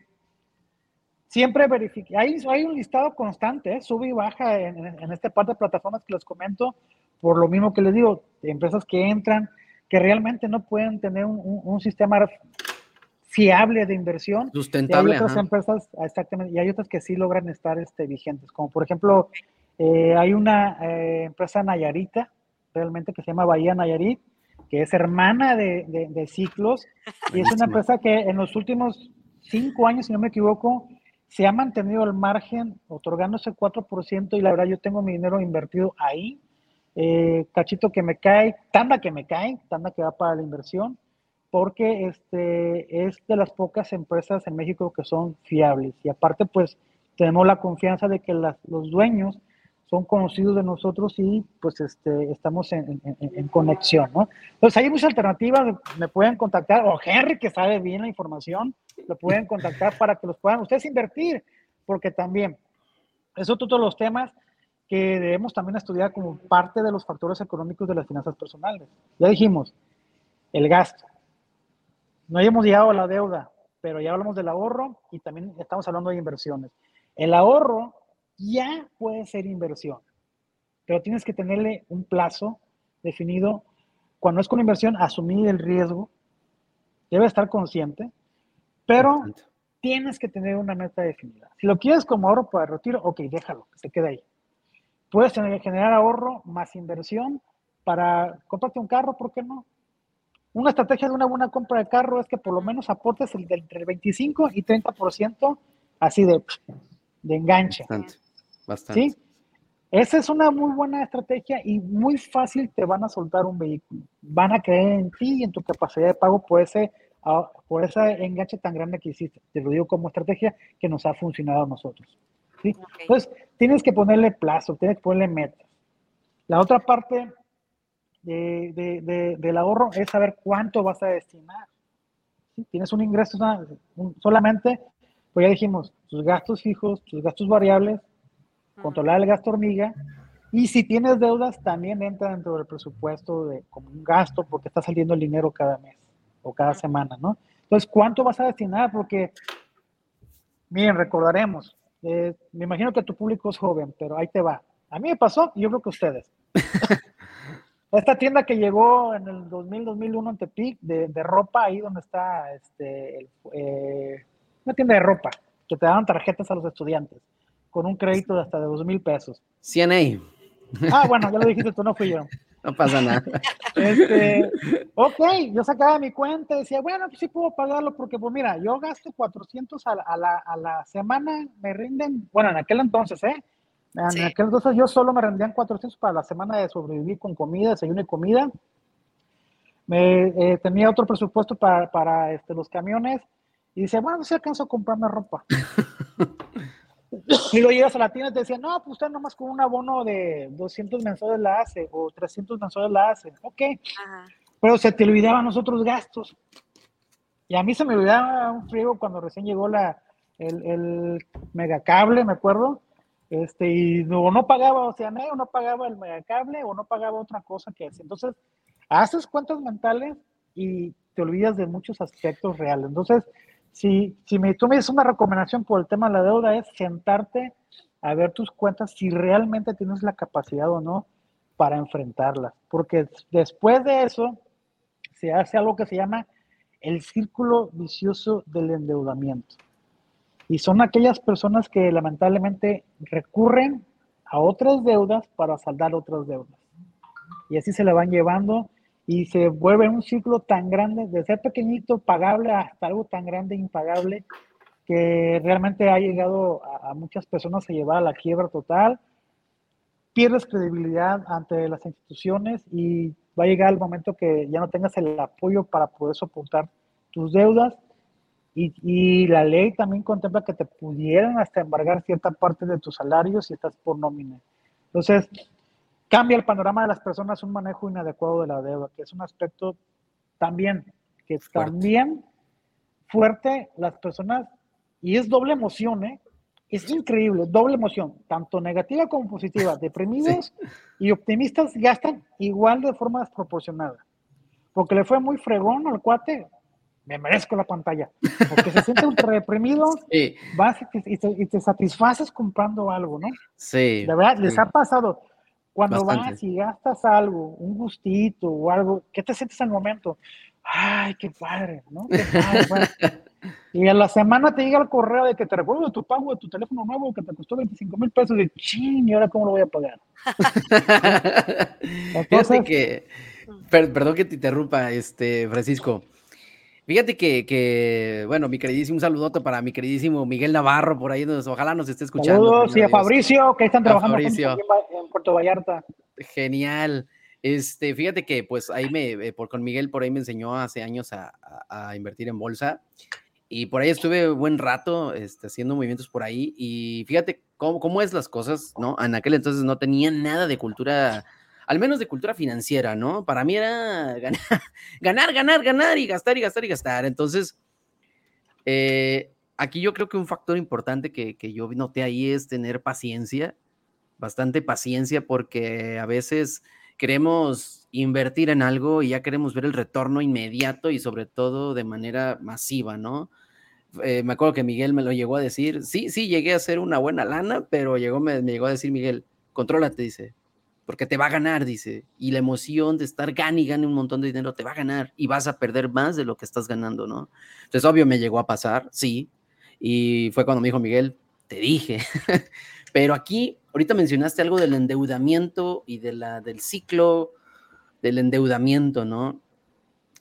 siempre verifique, hay, hay un listado constante, ¿eh? sube y baja en, en, esta parte de plataformas que les comento, por lo mismo que les digo, empresas que entran, que realmente no pueden tener un, sistema fiable de inversión. Sustentable. Y hay otras empresas, exactamente, y hay otras que sí logran estar este, vigentes, como por ejemplo, eh, hay una eh, empresa Nayarita, realmente que se llama Bahía Nayarit, que es hermana de, Ciclos, y es una empresa que en los últimos cinco años, si no me equivoco, se ha mantenido al margen, otorgándose 4%, y la verdad yo tengo mi dinero invertido ahí, eh, cachito que me cae, tanda que me cae, tanda que va para la inversión, porque este, es de las pocas empresas en México que son fiables. Y aparte, pues tenemos la confianza de que los dueños son conocidos de nosotros y pues este, estamos en, conexión, ¿no? Entonces hay muchas alternativas, me pueden contactar, o Henry que sabe bien la información, lo pueden contactar para que los puedan ustedes invertir. porque también, eso todos los temas que debemos también estudiar como parte de los factores económicos de las finanzas personales. Ya dijimos, el gasto. No hemos llegado a la deuda, pero ya hablamos del ahorro y también estamos hablando de inversiones. El ahorro ya puede ser inversión, pero tienes que tenerle un plazo definido. Cuando es con inversión, asumir el riesgo, debe estar consciente, pero tienes que tener una meta definida. Si lo quieres como ahorro para retiro, ok, déjalo, que se quede ahí. Puedes generar ahorro más inversión para comprarte un carro, ¿por qué no? Una estrategia de una buena compra de carro es que por lo menos aportes el, entre el 25 y 30% así de, de enganche. Bastante, bastante. ¿Sí? Esa es una muy buena estrategia y muy fácil te van a soltar un vehículo. Van a creer en ti y en tu capacidad de pago por ese, ah, por ese enganche tan grande que hiciste. Te lo digo como estrategia que nos ha funcionado a nosotros. ¿Sí? Entonces, tienes que ponerle plazo, tienes que ponerle metas. La otra parte de, de, del ahorro es saber cuánto vas a destinar. ¿sí? Tienes un ingreso solamente, pues ya dijimos, tus gastos fijos, tus gastos variables, controlar el gasto hormiga. Y si tienes deudas, también entra dentro del presupuesto de, como un gasto porque está saliendo el dinero cada mes o cada semana, ¿no? Entonces, ¿cuánto vas a destinar? Porque, miren, recordaremos, eh, me imagino que tu público es joven, pero ahí te va. A mí me pasó y yo creo que ustedes. <laughs> Esta tienda que llegó en el 2000-2001 en Tepic, de, de, ropa, ahí donde está este, eh, una tienda de ropa, que te daban tarjetas a los estudiantes con un crédito de hasta de dos mil pesos. CNA. Ah, bueno, ya lo dijiste tú, no fui yo. No pasa nada. <laughs> Este, ok, yo sacaba mi cuenta y decía, bueno, pues sí puedo pagarlo porque, pues mira, yo gasto 400 a la, a la, a la semana, me rinden, bueno, en aquel entonces, ¿eh? En sí. aquel entonces yo solo me rendían 400 para la semana de sobrevivir con comida, desayuno y comida. Me, eh, tenía otro presupuesto para, para este, los camiones y dice, bueno, si alcanzo a comprarme ropa. <laughs> Y luego llegas a la tienda y te decían, no, pues usted nomás con un abono de 200 mensuales la hace o 300 mensuales la hace. Ok. Ajá. Pero se te olvidaban los otros gastos. Y a mí se me olvidaba un frío cuando recién llegó la, el, el megacable, me acuerdo. Este, y o no pagaba Oceanea, o no pagaba el megacable, o no pagaba otra cosa que hace. Entonces, haces cuentas mentales y te olvidas de muchos aspectos reales. Entonces, si, si me, tú me dices una recomendación por el tema de la deuda, es sentarte a ver tus cuentas si realmente tienes la capacidad o no para enfrentarlas. Porque después de eso, se hace algo que se llama el círculo vicioso del endeudamiento. Y son aquellas personas que lamentablemente recurren a otras deudas para saldar otras deudas. Y así se le van llevando y se vuelve un ciclo tan grande, de ser pequeñito, pagable, hasta algo tan grande, impagable, que realmente ha llegado a, a, muchas personas a llevar a la quiebra total. Pierdes credibilidad ante las instituciones y va a llegar el momento que ya no tengas el apoyo para poder soportar tus deudas. Y, y la ley también contempla que te pudieran hasta embargar cierta parte de tus salarios si estás por nómina. Entonces, cambia el panorama de las personas un manejo inadecuado de la deuda, que es un aspecto también, que fuerte. también fuerte las personas, y es doble emoción, ¿eh? Es increíble, doble emoción, tanto negativa como positiva. <laughs> Deprimidos sí. y optimistas gastan igual de forma desproporcionada. Porque le fue muy fregón al cuate, me merezco la pantalla. Porque se siente ultra deprimido, <laughs> sí. vas y te, y te, satisfaces comprando algo, ¿no? Sí. De verdad, les ha pasado cuando Bastante. vas y gastas algo, un gustito o algo, ¿qué te sientes al momento? Ay, qué padre, ¿no? Qué padre. <laughs> Y a la semana te llega el correo de que te recuerdo tu pago de tu teléfono nuevo que te costó 25 mil pesos. De ching, ¿y ahora cómo lo voy a pagar? <laughs> Entonces, Fíjate que, per, perdón que te interrumpa, este, Francisco. Fíjate que, que, bueno, mi queridísimo, un saludote para mi queridísimo Miguel Navarro, por ahí, nos, ojalá nos esté escuchando. Saludos, y a Fabricio, que están trabajando Fabricio. en Puerto Vallarta. Genial. Este, fíjate que, pues, ahí me, eh, por, con Miguel, por ahí me enseñó hace años a, a, a invertir en bolsa, y por ahí estuve buen rato este, haciendo movimientos por ahí, y fíjate cómo, cómo es las cosas, ¿no? En aquel entonces no tenía nada de cultura al menos de cultura financiera, ¿no? Para mí era <laughs> ganar, ganar, ganar, y gastar y gastar y gastar. Entonces, eh, aquí yo creo que un factor importante que, que yo noté ahí es tener paciencia, bastante paciencia, porque a veces queremos invertir en algo y ya queremos ver el retorno inmediato y sobre todo de manera masiva, ¿no? Eh, me acuerdo que Miguel me lo llegó a decir, sí, sí, llegué a hacer una buena lana, pero llegó, me, me llegó a decir Miguel, contrólate, dice, porque te va a ganar, dice, y la emoción de estar gane y gane un montón de dinero te va a ganar y vas a perder más de lo que estás ganando, ¿no? Entonces, obvio, me llegó a pasar, sí, y fue cuando me dijo Miguel, te dije, <laughs> pero aquí, ahorita mencionaste algo del endeudamiento y de la, del ciclo del endeudamiento, ¿no?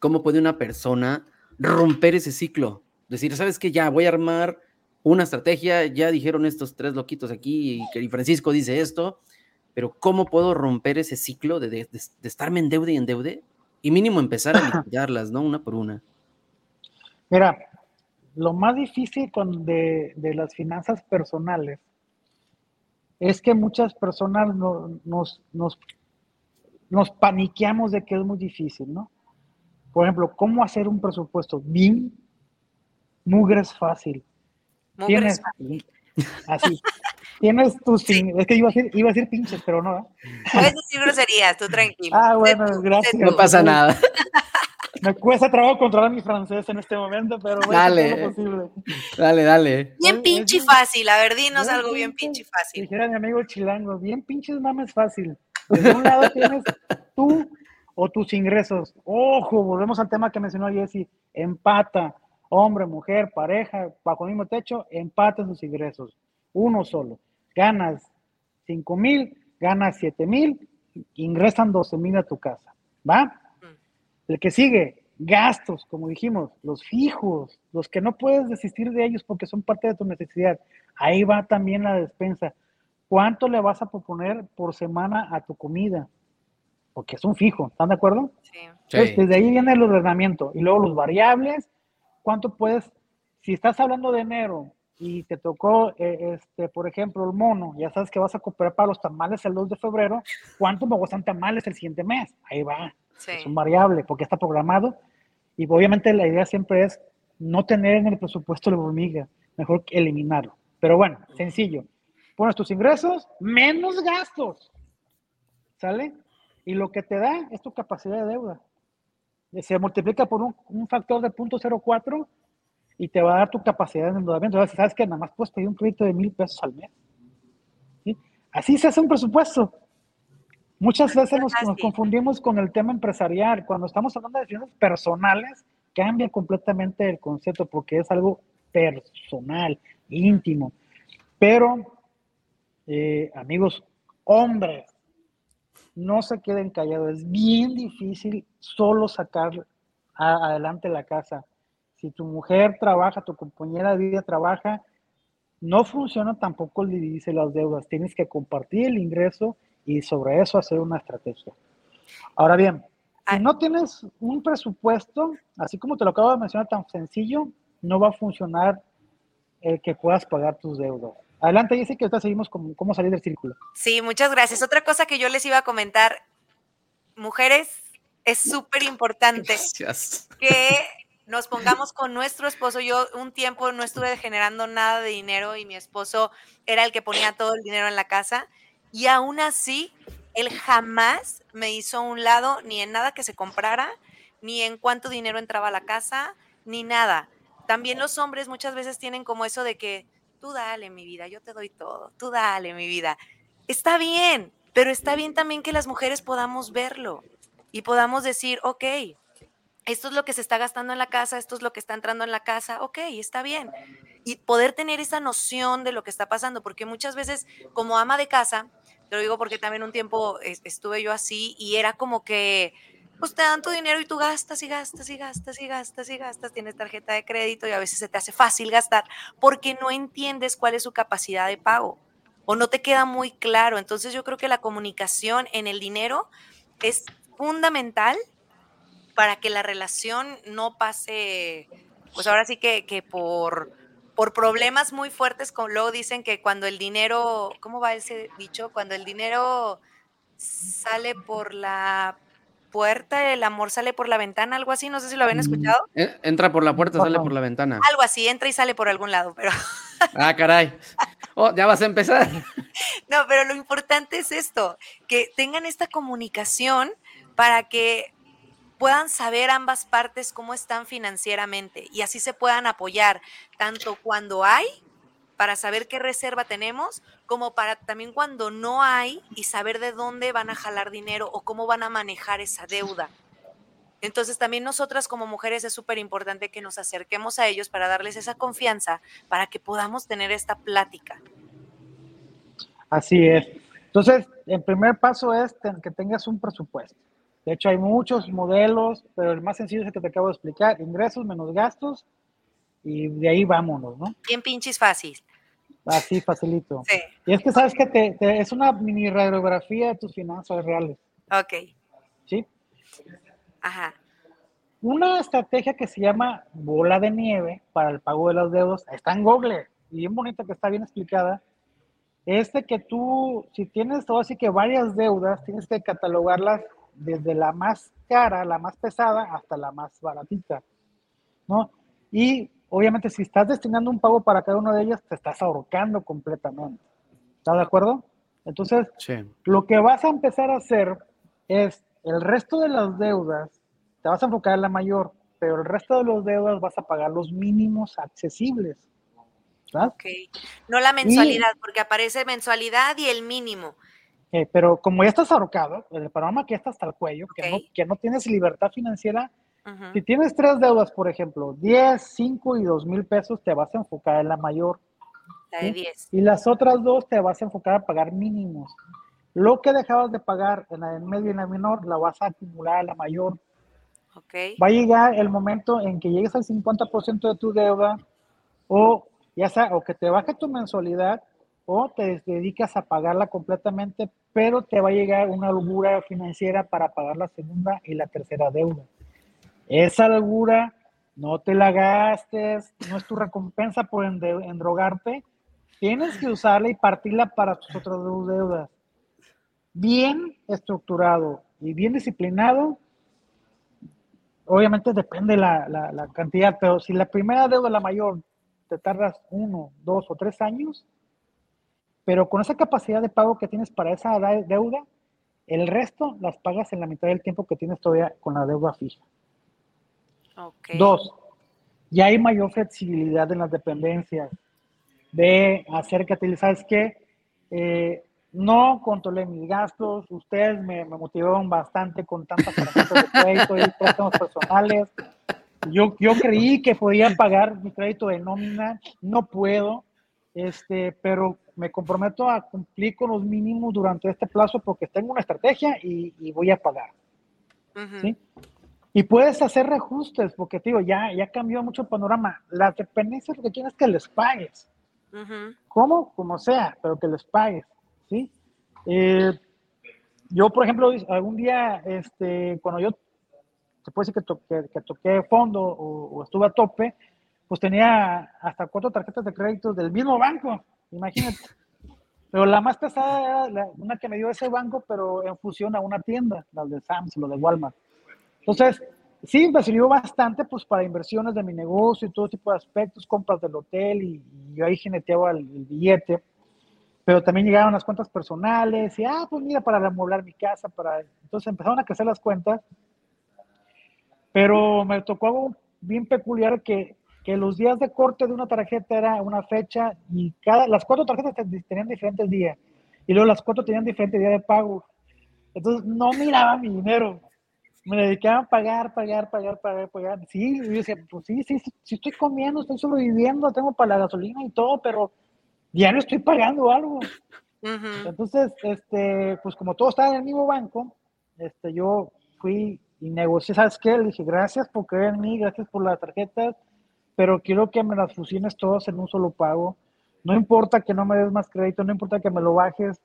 ¿Cómo puede una persona romper ese ciclo? Decir, ¿sabes qué? Ya voy a armar una estrategia, ya dijeron estos tres loquitos aquí y Francisco dice esto, pero ¿cómo puedo romper ese ciclo de, de, de, de estarme en deuda y en deuda? Y mínimo empezar a liquidarlas, ¿no? Una por una. Mira, lo más difícil con de, de, las finanzas personales es que muchas personas no, nos, nos, nos paniqueamos de que es muy difícil, ¿no? Por ejemplo, ¿cómo hacer un presupuesto? Bien, mugre es fácil. Mugres. Tienes, así, tienes tus, sí. es que iba a decir, iba a decir pinches, pero no. ¿eh? Puedes decir groserías, tú tranquilo. Ah, bueno, gracias. No pasa nada. <laughs> Me cuesta trabajo controlar mi francés en este momento, pero bueno, dale, lo posible. dale, dale. Bien pinche fácil, a ver, dinos algo bien pinche fácil. Dijera mi amigo chilango, bien pinches mames fácil. De un lado tienes tú o tus ingresos. Ojo, volvemos al tema que mencionó Jesse, empata, hombre, mujer, pareja, bajo el mismo techo, empata sus ingresos. Uno solo. Ganas 5 mil, ganas 7 mil, ingresan 12 mil a tu casa. ¿Va? El que sigue, gastos, como dijimos, los fijos, los que no puedes desistir de ellos porque son parte de tu necesidad. Ahí va también la despensa. ¿Cuánto le vas a proponer por semana a tu comida? Porque es un fijo, ¿están de acuerdo? Sí. Entonces, desde ahí viene el ordenamiento. Y luego los variables, ¿cuánto puedes? Si estás hablando de enero y te tocó, eh, este, por ejemplo, el mono, ya sabes que vas a comprar para los tamales el 2 de febrero, ¿cuánto me gustan tamales el siguiente mes? Ahí va. Sí. Es un variable porque está programado y obviamente la idea siempre es no tener en el presupuesto la hormiga, mejor eliminarlo. Pero bueno, sencillo. Pones tus ingresos menos gastos. ¿Sale? Y lo que te da es tu capacidad de deuda. Se multiplica por un, un factor de 0.04 y te va a dar tu capacidad de endeudamiento. Entonces, sabes que nada más puedes pedir un crédito de mil pesos al mes. ¿Sí? Así se hace un presupuesto. Muchas veces nos, nos, confundimos con el tema empresarial. Cuando estamos hablando de finanzas personales, cambia completamente el concepto porque es algo personal, íntimo. Pero, eh, amigos, hombres, no se queden callados. Es bien difícil solo sacar a, adelante la casa. Si tu mujer trabaja, tu compañera de vida trabaja, no funciona tampoco el dividirse las deudas. Tienes que compartir el ingreso y sobre eso hacer una estrategia. Ahora bien, si no tienes un presupuesto, así como te lo acabo de mencionar tan sencillo, no va a funcionar el que puedas pagar tus deudas. Adelante, Jessica, que ahorita seguimos con cómo salir del círculo. Sí, muchas gracias. Otra cosa que yo les iba a comentar, mujeres, es súper importante que nos pongamos con nuestro esposo. Yo un tiempo no estuve generando nada de dinero y mi esposo era el que ponía todo el dinero en la casa y aún así, él jamás me hizo un lado ni en nada que se comprara, ni en cuánto dinero entraba a la casa, ni nada. También los hombres muchas veces tienen como eso de que, tú dale mi vida, yo te doy todo, tú dale mi vida. Está bien, pero está bien también que las mujeres podamos verlo y podamos decir, ok, esto es lo que se está gastando en la casa, esto es lo que está entrando en la casa, ok, está bien. Y poder tener esa noción de lo que está pasando, porque muchas veces como ama de casa, te lo digo porque también un tiempo estuve yo así y era como que, pues te dan tu dinero y tú gastas y gastas y gastas y gastas y gastas, tienes tarjeta de crédito y a veces se te hace fácil gastar porque no entiendes cuál es su capacidad de pago o no te queda muy claro. Entonces yo creo que la comunicación en el dinero es fundamental para que la relación no pase, pues ahora sí que, que por por problemas muy fuertes, como luego dicen que cuando el dinero, ¿cómo va ese dicho? Cuando el dinero sale por la puerta, el amor sale por la ventana, algo así, no sé si lo habían escuchado. Eh, entra por la puerta, sale por la ventana. Algo así, entra y sale por algún lado, pero... <laughs> Ah, caray. Oh, ya vas a empezar. No, pero lo importante es esto, que tengan esta comunicación para que puedan saber ambas partes cómo están financieramente y así se puedan apoyar tanto cuando hay para saber qué reserva tenemos, como para también cuando no hay y saber de dónde van a jalar dinero o cómo van a manejar esa deuda. Entonces también nosotras como mujeres es súper importante que nos acerquemos a ellos para darles esa confianza, para que podamos tener esta plática. Así es. Entonces, el primer paso es que tengas un presupuesto. De hecho, hay muchos modelos, pero el más sencillo es el que te acabo de explicar, ingresos menos gastos, y de ahí vámonos, ¿no? Bien pinches fácil. Así, facilito. Sí. Y es que sabes que te, es una mini radiografía de tus finanzas reales. Ok. ¿Sí? Ajá. Una estrategia que se llama bola de nieve para el pago de las deudas, está en Google, y bien bonita que está bien explicada, es de que tú, si tienes todo así que varias deudas, tienes que catalogarlas desde la más cara, la más pesada, hasta la más baratita, ¿no? Y obviamente si estás destinando un pago para cada una de ellas, te estás ahorcando completamente. ¿Estás de acuerdo? Entonces, lo que vas a empezar a hacer es el resto de las deudas, te vas a enfocar en la mayor, pero el resto de las deudas vas a pagar los mínimos accesibles. Ok. No la mensualidad, porque aparece mensualidad y el mínimo. Eh, pero como ya estás ahorcado, el programa que está hasta el cuello, que, no, que no tienes libertad financiera, si tienes tres deudas, por ejemplo, 10, 5 y 2 mil pesos, te vas a enfocar en la mayor. La de 10. Y las otras dos te vas a enfocar a pagar mínimos. Lo que dejabas de pagar en la en medio y en la menor, la vas a acumular a la mayor. Okay. Va a llegar el momento en que llegues al 50% de tu deuda o ya sea o que te baje tu mensualidad o te dedicas a pagarla completamente, pero te va a llegar una holgura financiera para pagar la segunda y la tercera deuda. Esa holgura no te la gastes, no es tu recompensa por endrogarte, tienes que usarla y partirla para tus otras dos deudas. Bien estructurado y bien disciplinado, obviamente depende la, la, la cantidad, pero si la primera deuda, la mayor, te tardas uno, dos o tres años, pero con esa capacidad de pago que tienes para esa deuda, el resto las pagas en la mitad del tiempo que tienes todavía con la deuda fija. Dos, ya hay mayor flexibilidad en las dependencias de acércate, ¿sabes qué? Eh, no controlé mis gastos, ustedes me, motivaron bastante con tantas tarjetas de crédito y préstamos personales. Yo, yo creí que podía pagar mi crédito de nómina, no puedo, este, pero me comprometo a cumplir con los mínimos durante este plazo porque tengo una estrategia y, voy a pagar. ¿sí? Y puedes hacer reajustes, porque te digo, ya, ya cambió mucho el panorama. Las dependencias lo que quieren es que les pagues. ¿Cómo? Como sea, pero que les pagues. ¿sí? Eh, yo, por ejemplo, algún día, este, cuando yo, se puede decir que, que, toqué fondo o, o estuve a tope, pues tenía hasta cuatro tarjetas de crédito del mismo banco imagínate. <laughs> Pero la más pesada era una que me dio ese banco, pero en fusión a una tienda, las de Sam's, lo de Walmart. Entonces, sí, me sirvió bastante pues para inversiones de mi negocio y todo tipo de aspectos, compras del hotel y, yo ahí geneteaba el, billete. Pero también llegaron las cuentas personales y, ah, pues mira, para remodelar mi casa, para... Entonces empezaron a crecer las cuentas. Pero me tocó algo bien peculiar que que los días de corte de una tarjeta era una fecha y cada, las cuatro tarjetas tenían diferentes días y luego las cuatro tenían diferentes días de pago. Entonces no miraba mi dinero. Me dedicaba a pagar, pagar, pagar, pagar, pagar. Sí, yo decía, pues sí, sí, sí, estoy comiendo, estoy sobreviviendo, tengo para la gasolina y todo, pero ya no estoy pagando algo. Entonces, este, pues como todo estaba en el mismo banco, este, yo fui y negocié, ¿sabes qué? Le dije, gracias por creer en mí, gracias por las tarjetas, pero quiero que me las fusiones todas en un solo pago. No importa que no me des más crédito, no importa que me lo bajes,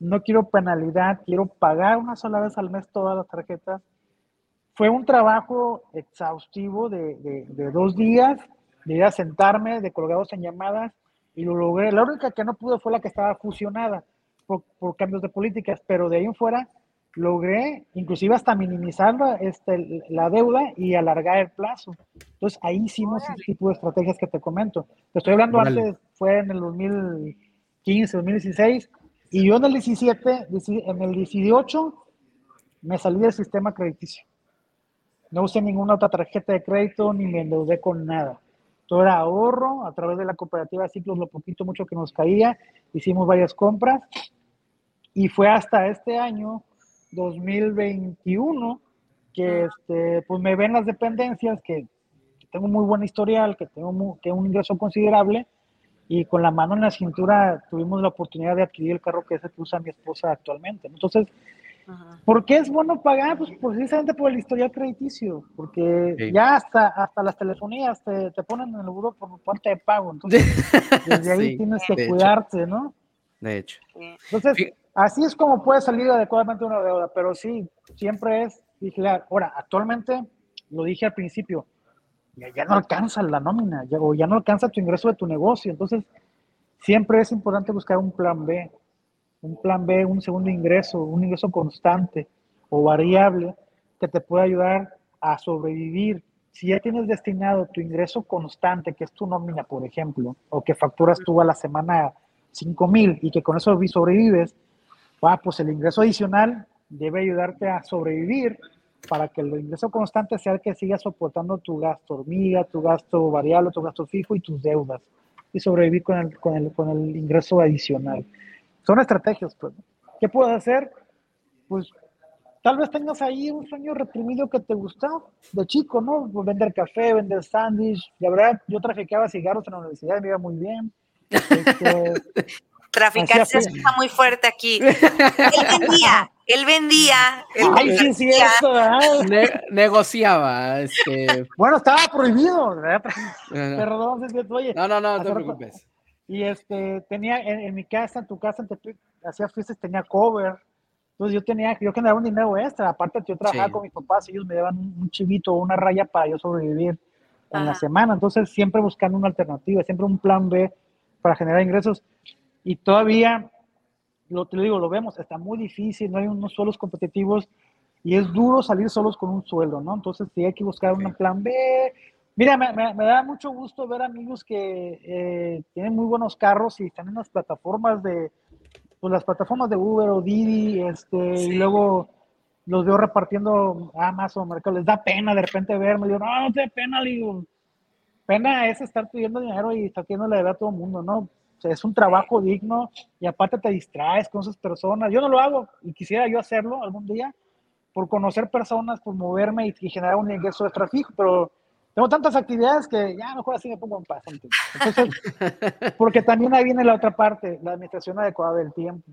no quiero penalidad, quiero pagar una sola vez al mes todas las tarjetas. Fue un trabajo exhaustivo de, dos días, de ir a sentarme, de colgados en llamadas, y lo logré. La única que no pude fue la que estaba fusionada por, por cambios de políticas, pero de ahí en fuera logré inclusive hasta minimizar la, este, la deuda y alargar el plazo. Entonces ahí hicimos ese tipo de estrategias que te comento. Te estoy hablando antes, fue en el 2015, 2016, y yo en el 17, en el 18, me salí del sistema crediticio. No usé ninguna otra tarjeta de crédito ni me endeudé con nada. Todo era ahorro a través de la cooperativa Ciclos, lo poquito, mucho que nos caía. Hicimos varias compras y fue hasta este año 2021 que este, pues me ven las dependencias, que, tengo muy buen historial, que tengo un ingreso considerable y con la mano en la cintura tuvimos la oportunidad de adquirir el carro que es el que usa mi esposa actualmente. Entonces, ¿por qué es bueno pagar? Pues precisamente por el historial crediticio, porque ya hasta, hasta las telefonías te, te ponen en el buro por parte de pago. Entonces, <laughs> desde ahí tienes que cuidarte, ¿no? De hecho. Entonces, Así es como puede salir adecuadamente una deuda, pero sí, siempre es vigilar. Ahora, actualmente, lo dije al principio, ya, no alcanza la nómina, ya, o ya no alcanza tu ingreso de tu negocio. Entonces, siempre es importante buscar un plan B, un plan B, un segundo ingreso, un ingreso constante o variable que te pueda ayudar a sobrevivir. Si ya tienes destinado tu ingreso constante, que es tu nómina, por ejemplo, o que facturas tú a la semana 5 mil y que con eso sobrevives, ah, pues el ingreso adicional debe ayudarte a sobrevivir para que el ingreso constante sea el que siga soportando tu gasto hormiga, tu gasto variable, tu gasto fijo y tus deudas y sobrevivir con el, con el, con el ingreso adicional. Son estrategias, pues. ¿Qué puedes hacer? Pues tal vez tengas ahí un sueño reprimido que te gustó de chico, ¿no? Vender café, vender sándwich. La verdad, yo traficaba cigarros en la universidad y me iba muy bien. <laughs> Este, Traficar se está muy fuerte aquí. <laughs> Él vendía, él vendía. Ay, sí, sí, eso, negociaba. Este... Bueno, estaba prohibido, ¿verdad? Que, oye. No, no, no, no te preocupes. Y este, tenía en, mi casa, en tu casa, en Tepic, hacía fiestas, tenía cover. Entonces yo tenía, yo generaba un dinero extra. Aparte, yo trabajaba con mis papás, ellos me daban un chivito o una raya para yo sobrevivir en la semana. Entonces, siempre buscando una alternativa, siempre un plan B para generar ingresos y todavía, lo, te lo digo, lo vemos, está muy difícil, no hay unos suelos competitivos y es duro salir solos con un sueldo, ¿no? Entonces sí hay que buscar un plan B. Mira, me, me, da mucho gusto ver amigos que eh, tienen muy buenos carros y están en las plataformas de, pues las plataformas de Uber o Didi, este, y luego los veo repartiendo Amazon, Mercado, les da pena de repente verme, digo, no, no te da pena, digo, pena es estar pidiendo dinero y estar pidiendo la verdad a todo el mundo, ¿no? Es un trabajo digno y aparte te distraes con esas personas. Yo no lo hago y quisiera yo hacerlo algún día por conocer personas, por moverme y, generar un ingreso extra fijo, pero tengo tantas actividades que ya mejor así me pongo en paz. Entonces, <laughs> porque también ahí viene la otra parte, la administración adecuada del tiempo.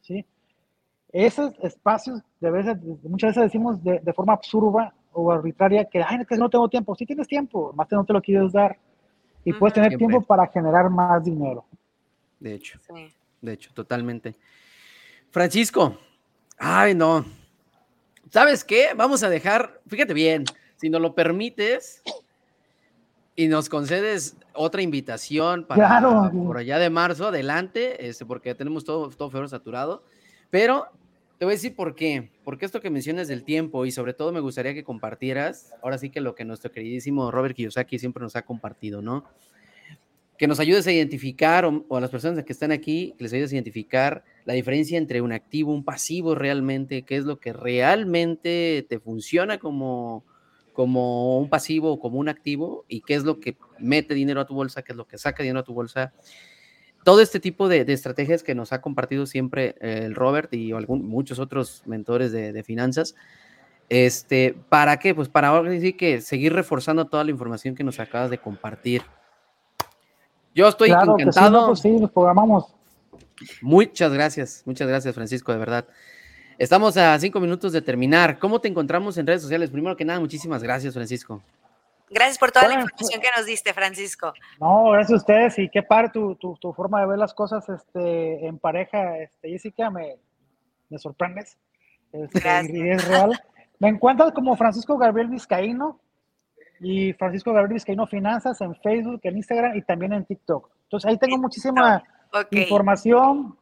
¿sí? Esos espacios, de veces, muchas veces decimos de, de forma absurda o arbitraria que, ay, que no tengo tiempo. Sí tienes tiempo, más que no te lo quieres dar y puedes tener tiempo para generar más dinero. De hecho, de hecho, totalmente. Francisco, ay no, ¿sabes qué? Vamos a dejar, fíjate bien, si nos lo permites y nos concedes otra invitación para por allá de marzo, adelante, este, porque tenemos todo, todo febrero saturado, pero te voy a decir por qué. Porque esto que mencionas del tiempo y sobre todo me gustaría que compartieras, ahora sí que lo que nuestro queridísimo Robert Kiyosaki siempre nos ha compartido, ¿no? Que nos ayudes a identificar, o, a las personas que están aquí, que les ayudes a identificar la diferencia entre un activo, un pasivo realmente, qué es lo que realmente te funciona como, como un pasivo o como un activo y qué es lo que mete dinero a tu bolsa, qué es lo que saca dinero a tu bolsa todo este tipo de, estrategias que nos ha compartido siempre eh, el Robert y algún, muchos otros mentores de, finanzas. Este, ¿Para qué? Pues para ahora sí que seguir reforzando toda la información que nos acabas de compartir. Yo estoy encantado. Pues sí, nos programamos. Muchas gracias, muchas gracias, Francisco, de verdad. Estamos a cinco minutos de terminar. ¿Cómo te encontramos en redes sociales? Primero que nada, muchísimas gracias, Francisco. Gracias por toda la información que nos diste, Francisco. No, gracias a ustedes y qué par tu, tu, tu, forma de ver las cosas este, en pareja, este, Jessica, me, me sorprendes. Este, y es real. Me encuentras como Francisco Gabriel Vizcaíno y Francisco Gabriel Vizcaíno Finanzas en Facebook, en Instagram y también en TikTok. Entonces ahí tengo muchísima información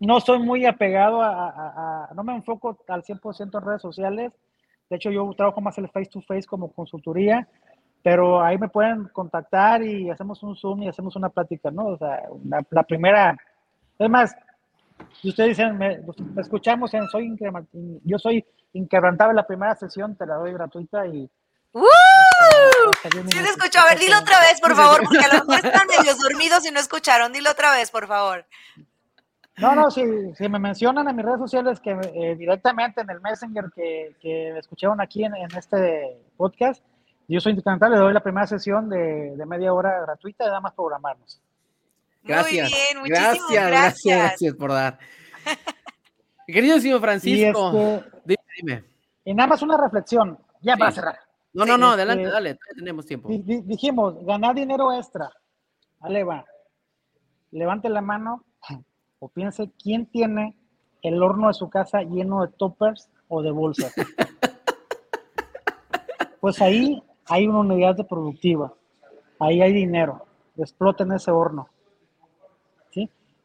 no soy muy apegado a, no me enfoco al 100% en redes sociales. De hecho, yo trabajo más el face to face como consultoría, pero ahí me pueden contactar y hacemos un Zoom y hacemos una plática, ¿no? O sea, la primera, es más, si ustedes dicen, me, escuchamos en Soy yo soy inquebrantable, la primera sesión te la doy gratuita y... ¡Uh! Sí se escuchó, a ver, dilo otra vez, por favor, porque a lo mejor están medio dormidos y no escucharon, dilo otra vez, por favor. No, no, si, si me mencionan en mis redes sociales que eh, directamente en el Messenger que, que escucharon aquí en, en este podcast, yo soy inquebrantable, le doy la primera sesión de, de media hora gratuita y nada más programarnos. Gracias. Muy bien, muchísimas gracias. Gracias, gracias por dar. Querido <laughs> Francisco, este, dime, dime. Y nada más una reflexión, ya para cerrar. No, no, no, adelante, este, dale, tenemos tiempo. Dijimos, ganar dinero extra. Ale va. Levante la mano o piense quién tiene el horno de su casa lleno de toppers o de bolsas. <laughs> pues ahí hay una unidad de productiva. Ahí hay dinero. Exploten ese horno.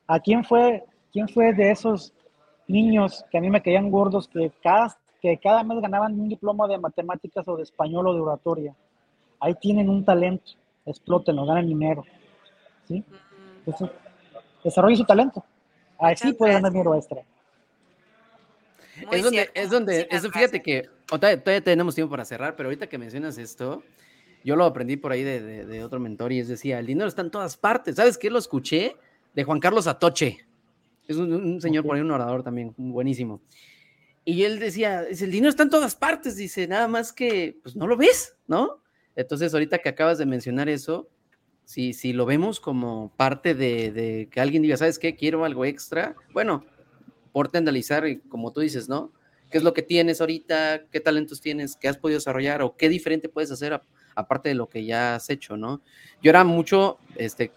¿A quién fue, quién fue de esos niños que a mí me caían gordos que cada, que cada mes ganaban un diploma de matemáticas o de español o de oratoria? Ahí tienen un talento, explótenlo, ganen dinero. ¿sí? Entonces, desarrolle su talento. Así puede ganar dinero extra. Es donde, es donde, eso, fíjate que todavía, tenemos tiempo para cerrar, pero ahorita que mencionas esto, yo lo aprendí por ahí de, de, otro mentor y es decía, el dinero está en todas partes. ¿Sabes qué? Lo escuché de Juan Carlos Atoche. Es un, señor por ahí, un orador también, buenísimo. Y él decía, el dinero está en todas partes, dice, nada más que, pues no lo ves, ¿no? Entonces, ahorita que acabas de mencionar eso, si, si lo vemos como parte de, que alguien diga, ¿sabes qué? Quiero algo extra, bueno, por analizar, como tú dices, ¿no? ¿Qué es lo que tienes ahorita? ¿Qué talentos tienes? ¿Qué has podido desarrollar? ¿O qué diferente puedes hacer aparte de lo que ya has hecho, ¿no? Yo era mucho, este,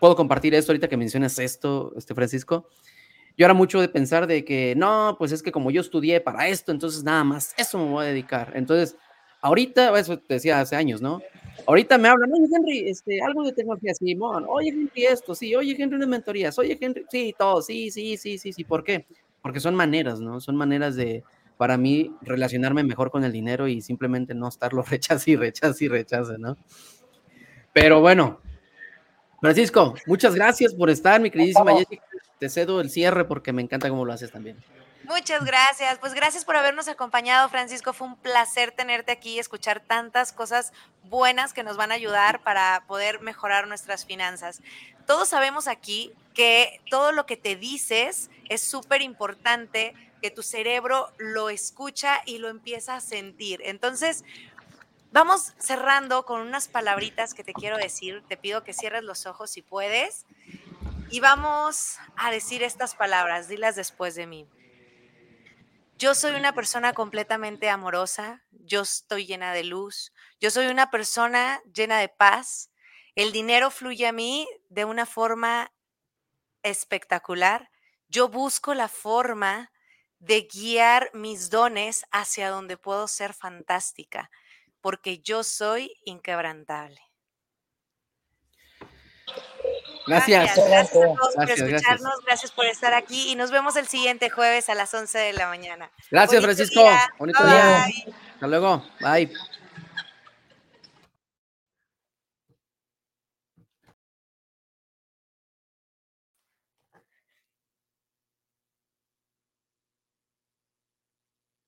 puedo compartir esto ahorita que mencionas esto, este Francisco. Yo era mucho de pensar de que no, pues es que como yo estudié para esto, entonces nada más, eso me voy a dedicar. Entonces, ahorita, eso te decía hace años, ¿no? Ahorita me hablan, oye Henry, este, algo de tecnología, Simón, oye Henry esto, sí, oye Henry de mentorías, oye Henry, sí, todo, sí, sí, sí, sí, sí, ¿por qué? Porque son maneras, ¿no? Son maneras de, para mí, relacionarme mejor con el dinero y simplemente no estarlo <laughs> rechazo y rechazo y rechazo, ¿no? Pero bueno, Francisco, muchas gracias por estar, mi queridísima Jessica. Te cedo el cierre porque me encanta cómo lo haces también. Muchas gracias. Pues gracias por habernos acompañado, Francisco. Fue un placer tenerte aquí y escuchar tantas cosas buenas que nos van a ayudar para poder mejorar nuestras finanzas. Todos sabemos aquí que todo lo que te dices es súper importante, que tu cerebro lo escucha y lo empieza a sentir. Entonces, Vamos cerrando con unas palabritas que te quiero decir. Te pido que cierres los ojos si puedes. Y vamos a decir estas palabras. Dilas después de mí. Yo soy una persona completamente amorosa. Yo estoy llena de luz. Yo soy una persona llena de paz. El dinero fluye a mí de una forma espectacular. Yo busco la forma de guiar mis dones hacia donde puedo ser fantástica porque yo soy inquebrantable. Gracias. Gracias, a todos por escucharnos, gracias. por estar aquí y nos vemos el siguiente jueves a las 11 de la mañana. Gracias, Francisco. Bonito día. Hasta luego. Bye.